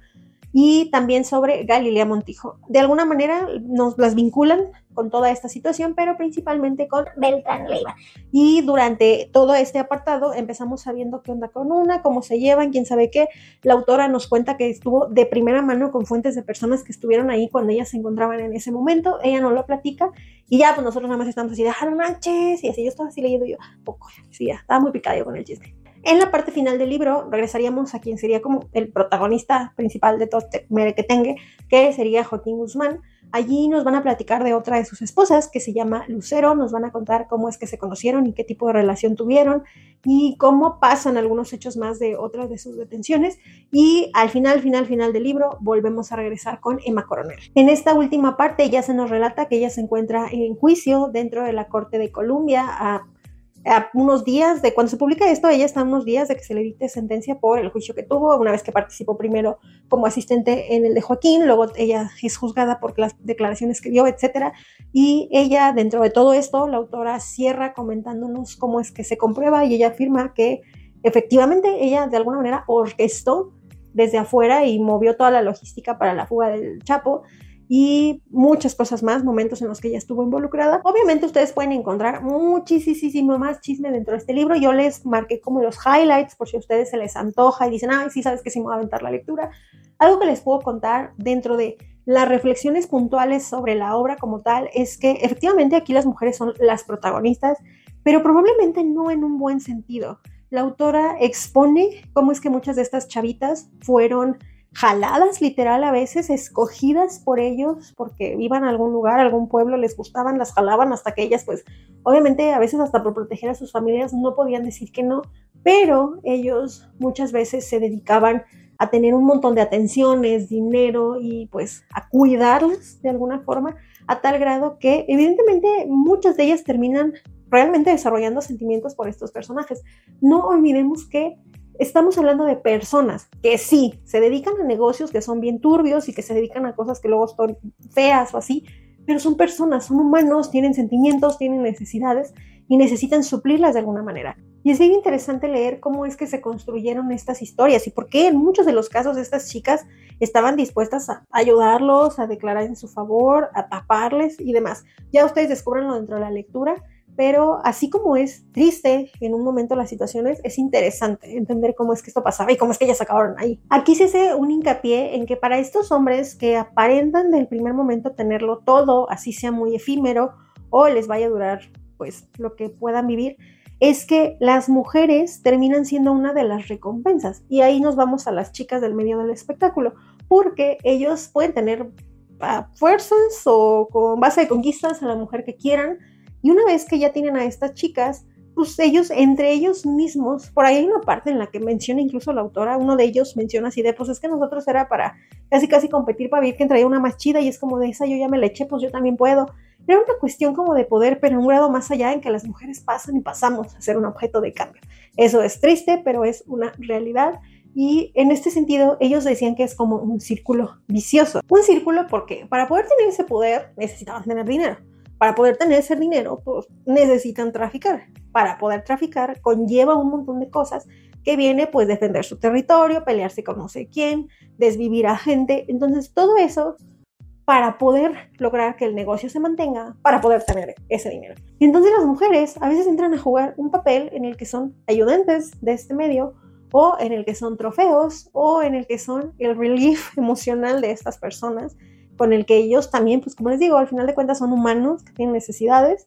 y también sobre Galilea Montijo. De alguna manera nos las vinculan con toda esta situación, pero principalmente con Beltrán Leiva. Y durante todo este apartado empezamos sabiendo qué onda con una, cómo se llevan, quién sabe qué. La autora nos cuenta que estuvo de primera mano con fuentes de personas que estuvieron ahí cuando ellas se encontraban en ese momento. Ella no lo platica Y ya, pues nosotros nada más estamos así de, ah, no manches, y así yo estaba así leyendo yo, poco, sí, ya, estaba muy picado con el chiste. En la parte final del libro regresaríamos a quien sería como el protagonista principal de todo este merequetengue, que sería Joaquín Guzmán. Allí nos van a platicar de otra de sus esposas, que se llama Lucero, nos van a contar cómo es que se conocieron y qué tipo de relación tuvieron y cómo pasan algunos hechos más de otras de sus detenciones. Y al final, final, final del libro, volvemos a regresar con Emma Coronel. En esta última parte ya se nos relata que ella se encuentra en juicio dentro de la Corte de Columbia a unos días de cuando se publica esto, ella está a unos días de que se le dicte sentencia por el juicio que tuvo, una vez que participó primero como asistente en el de Joaquín, luego ella es juzgada por las declaraciones que dio, etcétera, y ella dentro de todo esto, la autora cierra comentándonos cómo es que se comprueba y ella afirma que efectivamente ella de alguna manera orquestó desde afuera y movió toda la logística para la fuga del Chapo y muchas cosas más, momentos en los que ella estuvo involucrada. Obviamente ustedes pueden encontrar muchísimo más chisme dentro de este libro. Yo les marqué como los highlights por si a ustedes se les antoja y dicen, ay, sí, sabes que sí me voy a aventar la lectura. Algo que les puedo contar dentro de las reflexiones puntuales sobre la obra como tal es que efectivamente aquí las mujeres son las protagonistas, pero probablemente no en un buen sentido. La autora expone cómo es que muchas de estas chavitas fueron jaladas literal a veces, escogidas por ellos porque iban a algún lugar, algún pueblo, les gustaban, las jalaban hasta que ellas pues obviamente a veces hasta por proteger a sus familias no podían decir que no, pero ellos muchas veces se dedicaban a tener un montón de atenciones, dinero y pues a cuidarlas de alguna forma a tal grado que evidentemente muchas de ellas terminan realmente desarrollando sentimientos por estos personajes. No olvidemos que estamos hablando de personas que sí, se dedican a negocios que son bien turbios y que se dedican a cosas que luego son feas o así, pero son personas, son humanos, tienen sentimientos, tienen necesidades y necesitan suplirlas de alguna manera. Y es bien interesante leer cómo es que se construyeron estas historias y por qué en muchos de los casos estas chicas estaban dispuestas a ayudarlos, a declarar en su favor, a taparles y demás. Ya ustedes descubrenlo dentro de la lectura pero así como es triste en un momento las situaciones, es interesante entender cómo es que esto pasaba y cómo es que ellas acabaron ahí. Aquí se hace un hincapié en que para estos hombres que aparentan del primer momento tenerlo todo, así sea muy efímero o les vaya a durar pues lo que puedan vivir, es que las mujeres terminan siendo una de las recompensas. Y ahí nos vamos a las chicas del medio del espectáculo, porque ellos pueden tener ah, fuerzas o con base de conquistas a la mujer que quieran, y una vez que ya tienen a estas chicas, pues ellos, entre ellos mismos, por ahí hay una parte en la que menciona incluso la autora, uno de ellos menciona así de, pues es que nosotros era para casi casi competir para ver quién traía una más chida y es como de esa yo ya me la eché, pues yo también puedo. Era una cuestión como de poder, pero en un grado más allá en que las mujeres pasan y pasamos a ser un objeto de cambio. Eso es triste, pero es una realidad. Y en este sentido, ellos decían que es como un círculo vicioso. Un círculo porque para poder tener ese poder necesitaban tener dinero para poder tener ese dinero, pues necesitan traficar. Para poder traficar conlleva un montón de cosas que viene pues defender su territorio, pelearse con no sé quién, desvivir a gente. Entonces todo eso para poder lograr que el negocio se mantenga, para poder tener ese dinero. Y entonces las mujeres a veces entran a jugar un papel en el que son ayudantes de este medio o en el que son trofeos o en el que son el relief emocional de estas personas con el que ellos también, pues como les digo, al final de cuentas son humanos que tienen necesidades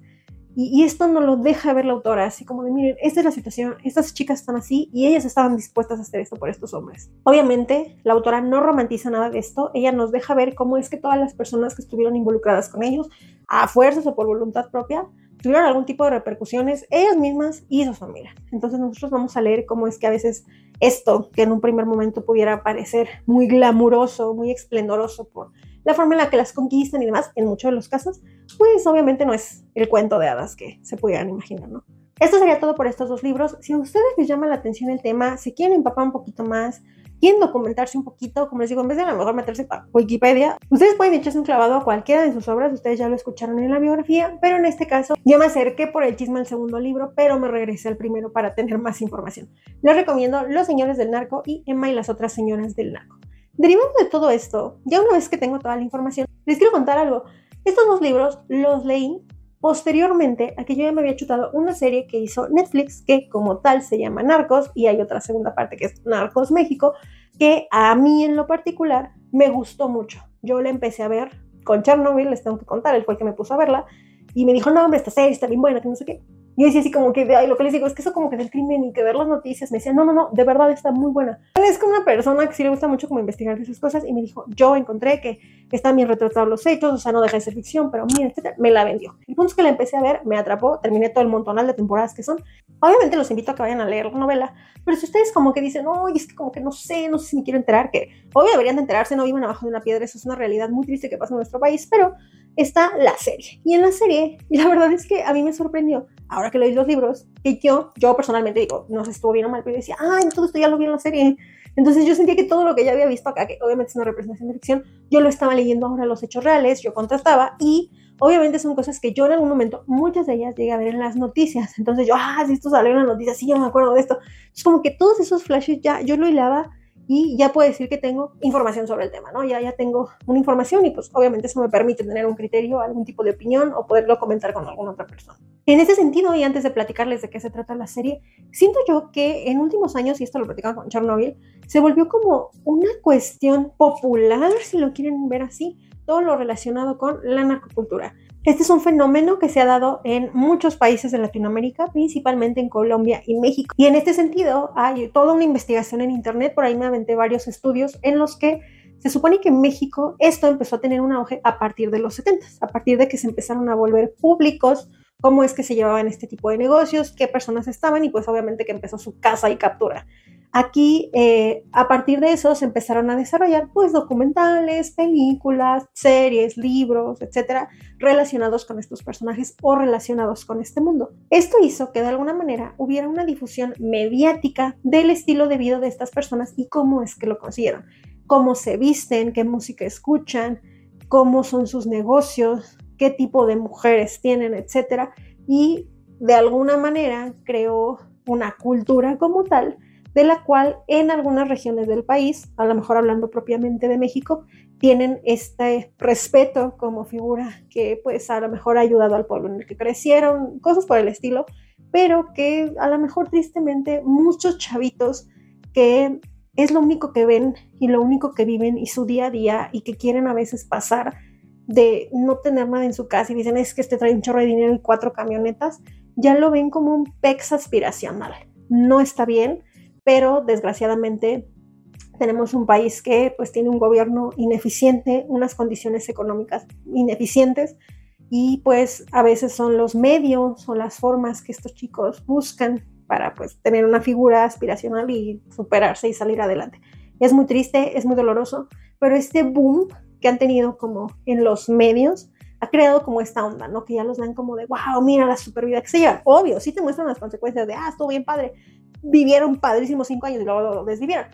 y, esto no lo deja ver la autora, así como de, miren, esta es la situación, estas chicas están así y ellas estaban dispuestas a hacer esto por estos hombres. Obviamente, la autora no romantiza nada de esto, ella nos deja ver cómo es que todas las personas que estuvieron involucradas con ellos, a fuerzas o por voluntad propia, tuvieron algún tipo de repercusiones, ellas mismas y su familia. Entonces nosotros vamos a leer cómo es que a veces esto, que en un primer momento pudiera parecer muy glamuroso, muy esplendoroso por la forma en la que las conquistan y demás, en muchos de los casos, pues obviamente no es el cuento de hadas que se pudieran imaginar, ¿no? Esto sería todo por estos dos libros. Si a ustedes les llama la atención el tema, si quieren empapar un poquito más, quieren documentarse un poquito, como les digo, en vez de a lo mejor meterse a Wikipedia, ustedes pueden echarse un clavado a cualquiera de sus obras, ustedes ya lo escucharon en la biografía, pero en este caso yo me acerqué por el chisme al segundo libro, pero me regresé al primero para tener más información. Les recomiendo Los Señores del Narco y Emma y las otras señoras del narco. Derivando de todo esto, ya una vez que tengo toda la información, les quiero contar algo. Estos dos libros los leí posteriormente a que yo ya me había chutado una serie que hizo Netflix, que como tal se llama Narcos, y hay otra segunda parte que es Narcos México, que a mí en lo particular me gustó mucho. Yo la empecé a ver con Chernobyl, les tengo que contar, él fue el que me puso a verla, y me dijo, no, hombre, esta serie está bien buena, que no sé qué. Y decía así como que, ay, lo que les digo es que eso como que del crimen y que ver las noticias, me decía, no, no, no, de verdad está muy buena. Es como una persona que sí le gusta mucho como investigar esas cosas y me dijo, yo encontré que están bien retratados los hechos, o sea, no deja de ser ficción, pero mira, etcétera, me la vendió. El punto es que la empecé a ver, me atrapó, terminé todo el montonal de temporadas que son. Obviamente los invito a que vayan a leer la novela, pero si ustedes como que dicen, oye, es que como que no sé, no sé si me quiero enterar, que hoy deberían de enterarse, no viven abajo de una piedra, eso es una realidad muy triste que pasa en nuestro país, pero está la serie. Y en la serie, la verdad es que a mí me sorprendió, ahora que leí los libros, que yo, yo personalmente digo, no sé estuvo bien o mal, pero yo decía, ay, todo esto ya lo vi en la serie. Entonces yo sentía que todo lo que ya había visto acá, que obviamente es una representación de ficción, yo lo estaba leyendo ahora los hechos reales, yo contrastaba y obviamente son cosas que yo en algún momento, muchas de ellas llegué a ver en las noticias. Entonces yo, ah, si esto salió en las noticias, sí, yo me acuerdo de esto. Es como que todos esos flashes ya yo lo hilaba y ya puedo decir que tengo información sobre el tema, ¿no? Ya, ya tengo una información y pues obviamente eso me permite tener un criterio, algún tipo de opinión o poderlo comentar con alguna otra persona. En ese sentido, y antes de platicarles de qué se trata la serie, siento yo que en últimos años, y esto lo platicaba con Chernobyl, se volvió como una cuestión popular, si lo quieren ver así, todo lo relacionado con la narcocultura. Este es un fenómeno que se ha dado en muchos países de Latinoamérica, principalmente en Colombia y México. Y en este sentido hay toda una investigación en Internet, por ahí me aventé varios estudios en los que se supone que en México esto empezó a tener un auge a partir de los 70, a partir de que se empezaron a volver públicos cómo es que se llevaban este tipo de negocios, qué personas estaban y pues obviamente que empezó su caza y captura. Aquí, eh, a partir de eso, se empezaron a desarrollar pues documentales, películas, series, libros, etcétera, relacionados con estos personajes o relacionados con este mundo. Esto hizo que de alguna manera hubiera una difusión mediática del estilo de vida de estas personas y cómo es que lo consiguieron, cómo se visten, qué música escuchan, cómo son sus negocios, qué tipo de mujeres tienen, etcétera, y de alguna manera creó una cultura como tal de la cual en algunas regiones del país, a lo mejor hablando propiamente de México, tienen este respeto como figura que pues a lo mejor ha ayudado al pueblo en el que crecieron, cosas por el estilo, pero que a lo mejor tristemente muchos chavitos que es lo único que ven y lo único que viven y su día a día y que quieren a veces pasar de no tener nada en su casa y dicen es que este trae un chorro de dinero y cuatro camionetas, ya lo ven como un pex aspiracional. No está bien, pero desgraciadamente tenemos un país que pues tiene un gobierno ineficiente, unas condiciones económicas ineficientes y pues a veces son los medios o las formas que estos chicos buscan para pues tener una figura aspiracional y superarse y salir adelante. Es muy triste, es muy doloroso, pero este boom que han tenido como en los medios ha creado como esta onda, ¿no? Que ya los dan como de, wow, mira la super vida que se lleva. Obvio, sí te muestran las consecuencias de, ah, estuvo bien padre, vivieron padrísimos cinco años y luego lo desvivieron.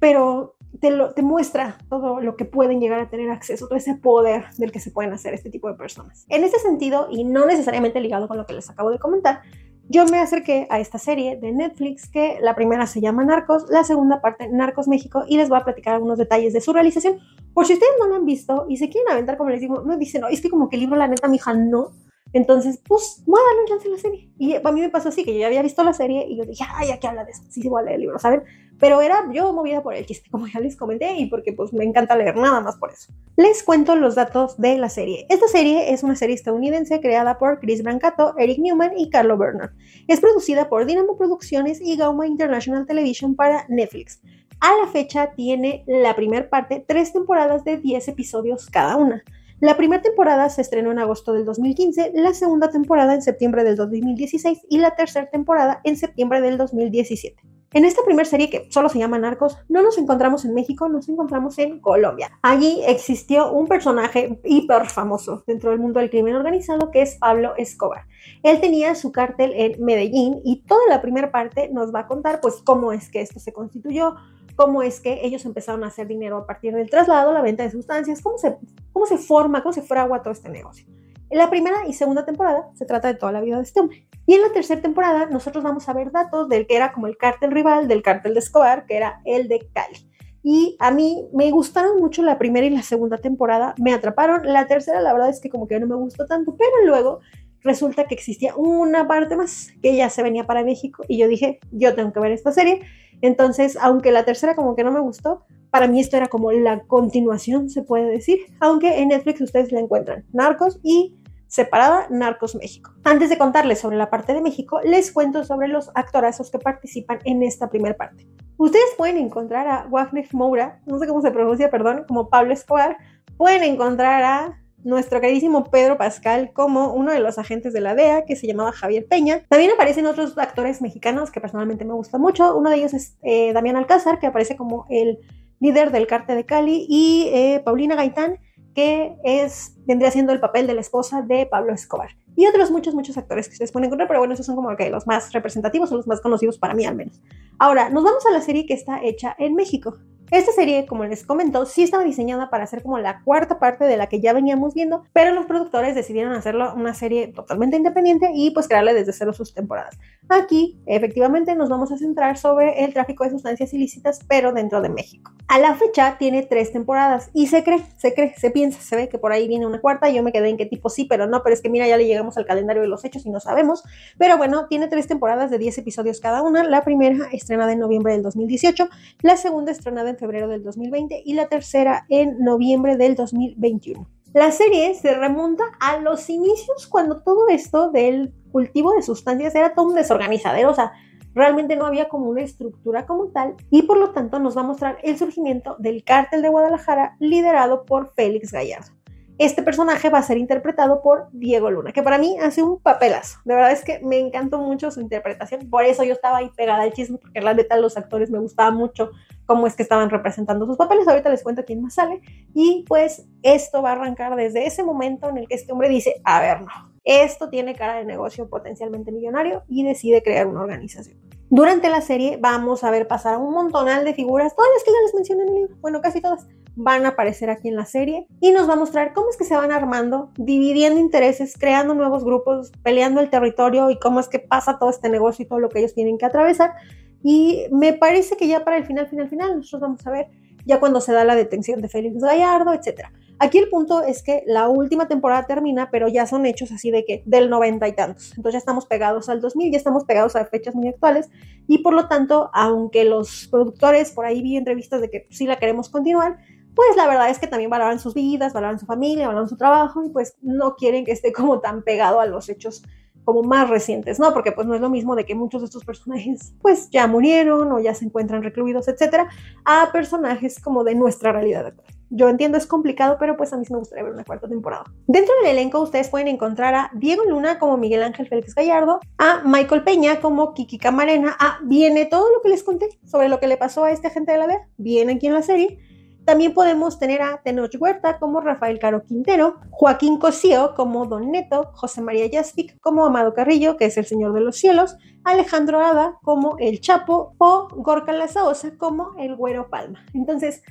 Pero te, lo, te muestra todo lo que pueden llegar a tener acceso, todo ese poder del que se pueden hacer este tipo de personas. En ese sentido, y no necesariamente ligado con lo que les acabo de comentar, yo me acerqué a esta serie de Netflix que la primera se llama Narcos, la segunda parte Narcos México y les voy a platicar algunos detalles de su realización. Por si ustedes no lo han visto y se quieren aventar, como les digo, no dicen, no, es que como que el libro, la neta, mi hija, no. Entonces, pues, muévanlo y lance la serie. Y a mí me pasó así, que yo ya había visto la serie y yo dije, ay, ¿a qué habla de eso? Sí, sí, voy a leer el libro, ¿saben? Pero era yo movida por el chiste, como ya les comenté, y porque pues me encanta leer nada más por eso. Les cuento los datos de la serie. Esta serie es una serie estadounidense creada por Chris Brancato, Eric Newman y Carlo Bernard. Es producida por Dynamo Producciones y Gauma International Television para Netflix. A la fecha tiene la primera parte tres temporadas de 10 episodios cada una. La primera temporada se estrenó en agosto del 2015, la segunda temporada en septiembre del 2016 y la tercera temporada en septiembre del 2017. En esta primera serie, que solo se llama Narcos, no nos encontramos en México, nos encontramos en Colombia. Allí existió un personaje hiper famoso dentro del mundo del crimen organizado que es Pablo Escobar. Él tenía su cártel en Medellín y toda la primera parte nos va a contar pues cómo es que esto se constituyó, cómo es que ellos empezaron a hacer dinero a partir del traslado, la venta de sustancias, cómo se, cómo se forma, cómo se fragua todo este negocio. En la primera y segunda temporada se trata de toda la vida de este hombre. Y en la tercera temporada nosotros vamos a ver datos del que era como el cártel rival del cártel de Escobar, que era el de Cali. Y a mí me gustaron mucho la primera y la segunda temporada, me atraparon. La tercera la verdad es que como que no me gustó tanto, pero luego resulta que existía una parte más que ya se venía para México y yo dije, yo tengo que ver esta serie entonces, aunque la tercera como que no me gustó, para mí esto era como la continuación, se puede decir, aunque en Netflix ustedes la encuentran, Narcos y separada Narcos México. Antes de contarles sobre la parte de México, les cuento sobre los actorazos que participan en esta primera parte. Ustedes pueden encontrar a Wagner Moura, no sé cómo se pronuncia, perdón, como Pablo Escobar. Pueden encontrar a nuestro queridísimo Pedro Pascal como uno de los agentes de la DEA que se llamaba Javier Peña. También aparecen otros actores mexicanos que personalmente me gustan mucho. Uno de ellos es eh, Damián Alcázar, que aparece como el líder del cártel de Cali, y eh, Paulina Gaitán, que es, vendría siendo el papel de la esposa de Pablo Escobar. Y otros muchos, muchos actores que ustedes pueden encontrar, pero bueno, esos son como los más representativos o los más conocidos para mí al menos. Ahora, nos vamos a la serie que está hecha en México. Esta serie, como les comentó, sí estaba diseñada para ser como la cuarta parte de la que ya veníamos viendo, pero los productores decidieron hacerlo una serie totalmente independiente y pues crearle desde cero sus temporadas. Aquí, efectivamente, nos vamos a centrar sobre el tráfico de sustancias ilícitas, pero dentro de México. A la fecha tiene tres temporadas y se cree, se cree, se piensa, se ve que por ahí viene una cuarta. Yo me quedé en qué tipo sí, pero no, pero es que mira, ya le llegamos al calendario de los hechos y no sabemos. Pero bueno, tiene tres temporadas de 10 episodios cada una. La primera estrenada en noviembre del 2018, la segunda estrenada en febrero del 2020 y la tercera en noviembre del 2021. La serie se remonta a los inicios cuando todo esto del cultivo de sustancias era todo un o sea, realmente no había como una estructura como tal y por lo tanto nos va a mostrar el surgimiento del cártel de Guadalajara liderado por Félix Gallardo. Este personaje va a ser interpretado por Diego Luna, que para mí hace un papelazo. De verdad es que me encantó mucho su interpretación. Por eso yo estaba ahí pegada al chisme, porque la neta los actores me gustaba mucho cómo es que estaban representando sus papeles. Ahorita les cuento quién más sale. Y pues esto va a arrancar desde ese momento en el que este hombre dice, a ver, no, esto tiene cara de negocio potencialmente millonario y decide crear una organización. Durante la serie vamos a ver pasar un montonal de figuras, todas las que ya les mencioné en el libro, bueno, casi todas van a aparecer aquí en la serie y nos va a mostrar cómo es que se van armando, dividiendo intereses, creando nuevos grupos, peleando el territorio y cómo es que pasa todo este negocio y todo lo que ellos tienen que atravesar. Y me parece que ya para el final, final, final, nosotros vamos a ver ya cuando se da la detención de Félix Gallardo, etcétera. Aquí el punto es que la última temporada termina, pero ya son hechos así de que del noventa y tantos. Entonces ya estamos pegados al 2000, ya estamos pegados a fechas muy actuales y por lo tanto, aunque los productores por ahí vi entrevistas de que sí la queremos continuar, pues la verdad es que también valoran sus vidas, valoran su familia, valoran su trabajo y pues no quieren que esté como tan pegado a los hechos como más recientes, ¿no? Porque pues no es lo mismo de que muchos de estos personajes pues ya murieron o ya se encuentran recluidos, etcétera, a personajes como de nuestra realidad actual. Yo entiendo es complicado, pero pues a mí me gustaría ver una cuarta temporada. Dentro del elenco ustedes pueden encontrar a Diego Luna como Miguel Ángel Félix Gallardo, a Michael Peña como Kiki Camarena, a viene todo lo que les conté sobre lo que le pasó a este agente de la DEA, viene aquí en la serie. También podemos tener a Tenoch Huerta como Rafael Caro Quintero, Joaquín Cosío como Don Neto, José María Yaspic como Amado Carrillo, que es el Señor de los Cielos, Alejandro Ada como El Chapo o Gorka Lazaosa como El Güero Palma. Entonces,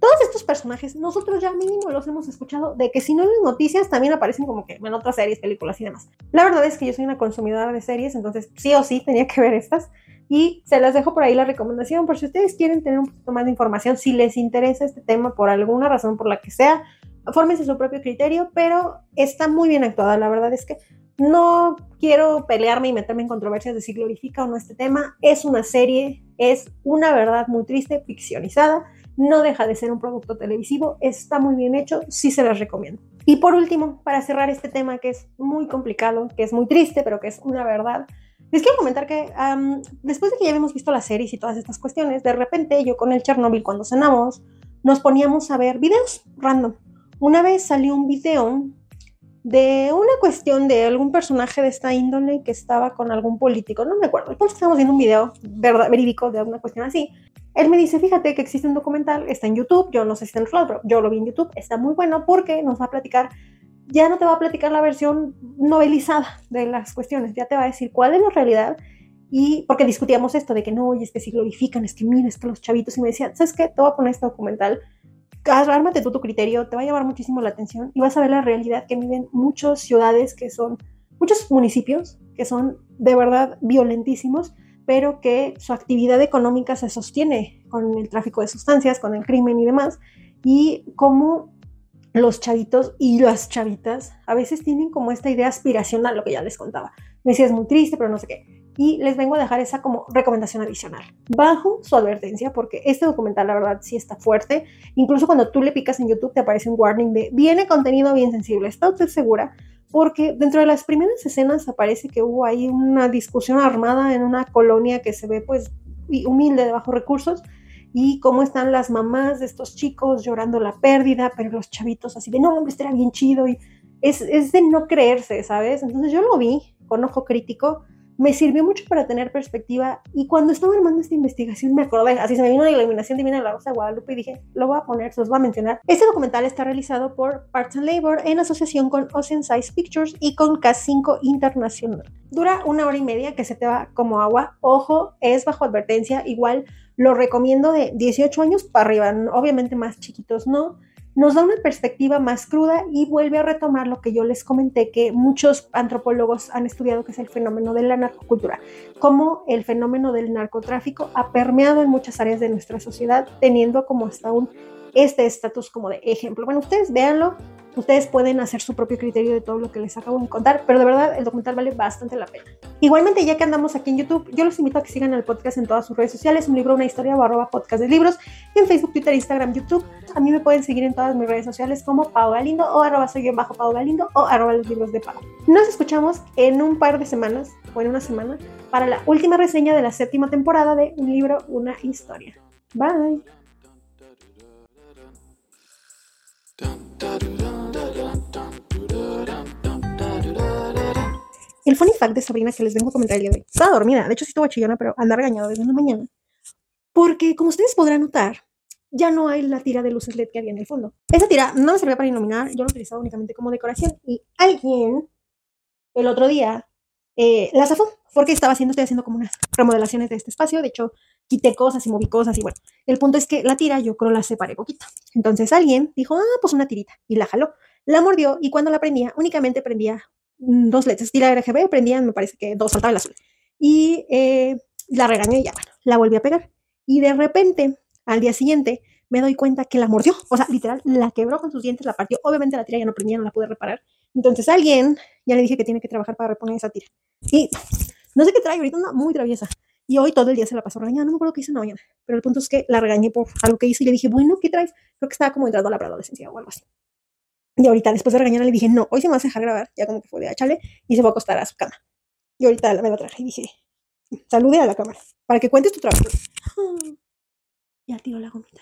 todos estos personajes, nosotros ya mínimo los hemos escuchado, de que si no en noticias también aparecen como que en otras series, películas y demás. La verdad es que yo soy una consumidora de series, entonces sí o sí tenía que ver estas. Y se las dejo por ahí la recomendación por si ustedes quieren tener un poquito más de información, si les interesa este tema por alguna razón, por la que sea, fórmense su propio criterio, pero está muy bien actuada. La verdad es que no quiero pelearme y meterme en controversias de si glorifica o no este tema. Es una serie, es una verdad muy triste, ficcionizada no deja de ser un producto televisivo, está muy bien hecho, sí se las recomiendo. Y por último, para cerrar este tema que es muy complicado, que es muy triste, pero que es una verdad, les quiero comentar que después de que ya habíamos visto las series y todas estas cuestiones, de repente yo con el Chernobyl cuando cenamos, nos poníamos a ver videos random. Una vez salió un video de una cuestión de algún personaje de esta índole que estaba con algún político, no me acuerdo. El punto es que estábamos viendo un video verdad, verídico de alguna cuestión así. Él me dice, fíjate que existe un documental, está en YouTube, yo no sé si está en otro pero yo lo vi en YouTube, está muy bueno porque nos va a platicar, ya no te va a platicar la versión novelizada de las cuestiones, ya te va a decir cuál es la realidad y porque discutíamos esto de que no, y es que si glorifican, es que mira, es que los chavitos, y me decía, ¿sabes qué? Te voy a poner este documental, ármate tú tu criterio, te va a llamar muchísimo la atención y vas a ver la realidad que viven muchas ciudades que son, muchos municipios que son de verdad violentísimos pero que su actividad económica se sostiene con el tráfico de sustancias, con el crimen y demás, y cómo los chavitos y las chavitas a veces tienen como esta idea aspiracional, lo que ya les contaba. Me decía, es muy triste, pero no sé qué. Y les vengo a dejar esa como recomendación adicional, bajo su advertencia, porque este documental, la verdad, sí está fuerte. Incluso cuando tú le picas en YouTube, te aparece un warning de viene contenido bien sensible. ¿Está usted segura? porque dentro de las primeras escenas aparece que hubo ahí una discusión armada en una colonia que se ve pues humilde de bajos recursos y cómo están las mamás de estos chicos llorando la pérdida, pero los chavitos así de no, hombre, este bien chido y es, es de no creerse, ¿sabes? Entonces yo lo vi con ojo crítico me sirvió mucho para tener perspectiva y cuando estaba armando esta investigación me acordé, así se me vino la iluminación divina de la Rosa de Guadalupe y dije, lo voy a poner, se los voy a mencionar. Este documental está realizado por Parts and Labor en asociación con Ocean Size Pictures y con K5 Internacional. Dura una hora y media que se te va como agua. Ojo, es bajo advertencia, igual lo recomiendo de 18 años para arriba, obviamente más chiquitos no nos da una perspectiva más cruda y vuelve a retomar lo que yo les comenté que muchos antropólogos han estudiado, que es el fenómeno de la narcocultura, cómo el fenómeno del narcotráfico ha permeado en muchas áreas de nuestra sociedad, teniendo como hasta un este estatus como de ejemplo. Bueno, ustedes véanlo, Ustedes pueden hacer su propio criterio de todo lo que les acabo de contar, pero de verdad el documental vale bastante la pena. Igualmente, ya que andamos aquí en YouTube, yo los invito a que sigan el podcast en todas sus redes sociales, un libro, una historia o arroba podcast de libros, en Facebook, Twitter, Instagram, YouTube. A mí me pueden seguir en todas mis redes sociales como Pau Galindo o arroba soy yo bajo Pau Galindo o arroba los libros de Pau. Nos escuchamos en un par de semanas o en una semana para la última reseña de la séptima temporada de Un libro, una historia. Bye. El funny fact de Sabrina que les vengo a comentar el día de hoy. Estaba dormida, de hecho sí estuvo chillona, pero anda regañado desde la mañana. Porque, como ustedes podrán notar, ya no hay la tira de luces LED que había en el fondo. Esa tira no me servía para iluminar, yo la utilizaba únicamente como decoración. Y alguien, el otro día, eh, la zafó, porque estaba haciendo, estoy haciendo como unas remodelaciones de este espacio. De hecho, quité cosas y moví cosas y bueno, el punto es que la tira yo creo la separé poquito. Entonces alguien dijo, ah, pues una tirita y la jaló. La mordió y cuando la prendía, únicamente prendía dos letras, tira RGB, prendían, me parece que dos, saltaba el azul. Y eh, la regañé y ya, bueno, la volví a pegar. Y de repente, al día siguiente, me doy cuenta que la mordió, o sea, literal, la quebró con sus dientes, la partió. Obviamente la tira ya no prendía, no la pude reparar. Entonces alguien, ya le dije que tiene que trabajar para reponer esa tira. Y no sé qué trae, ahorita anda muy traviesa. Y hoy todo el día se la pasó regañando, no me acuerdo qué hice en la mañana. Pero el punto es que la regañé por algo que hice y le dije, bueno, ¿qué traes? Creo que estaba como entrando a la preadolescencia o algo así. Y ahorita, después de regañarla, le dije, no, hoy se me va a dejar grabar, ya como que fue de achale, y se va a acostar a su cama. Y ahorita me lo traje y dije, salude a la cámara, para que cuentes tu trabajo. Y al tío la gomita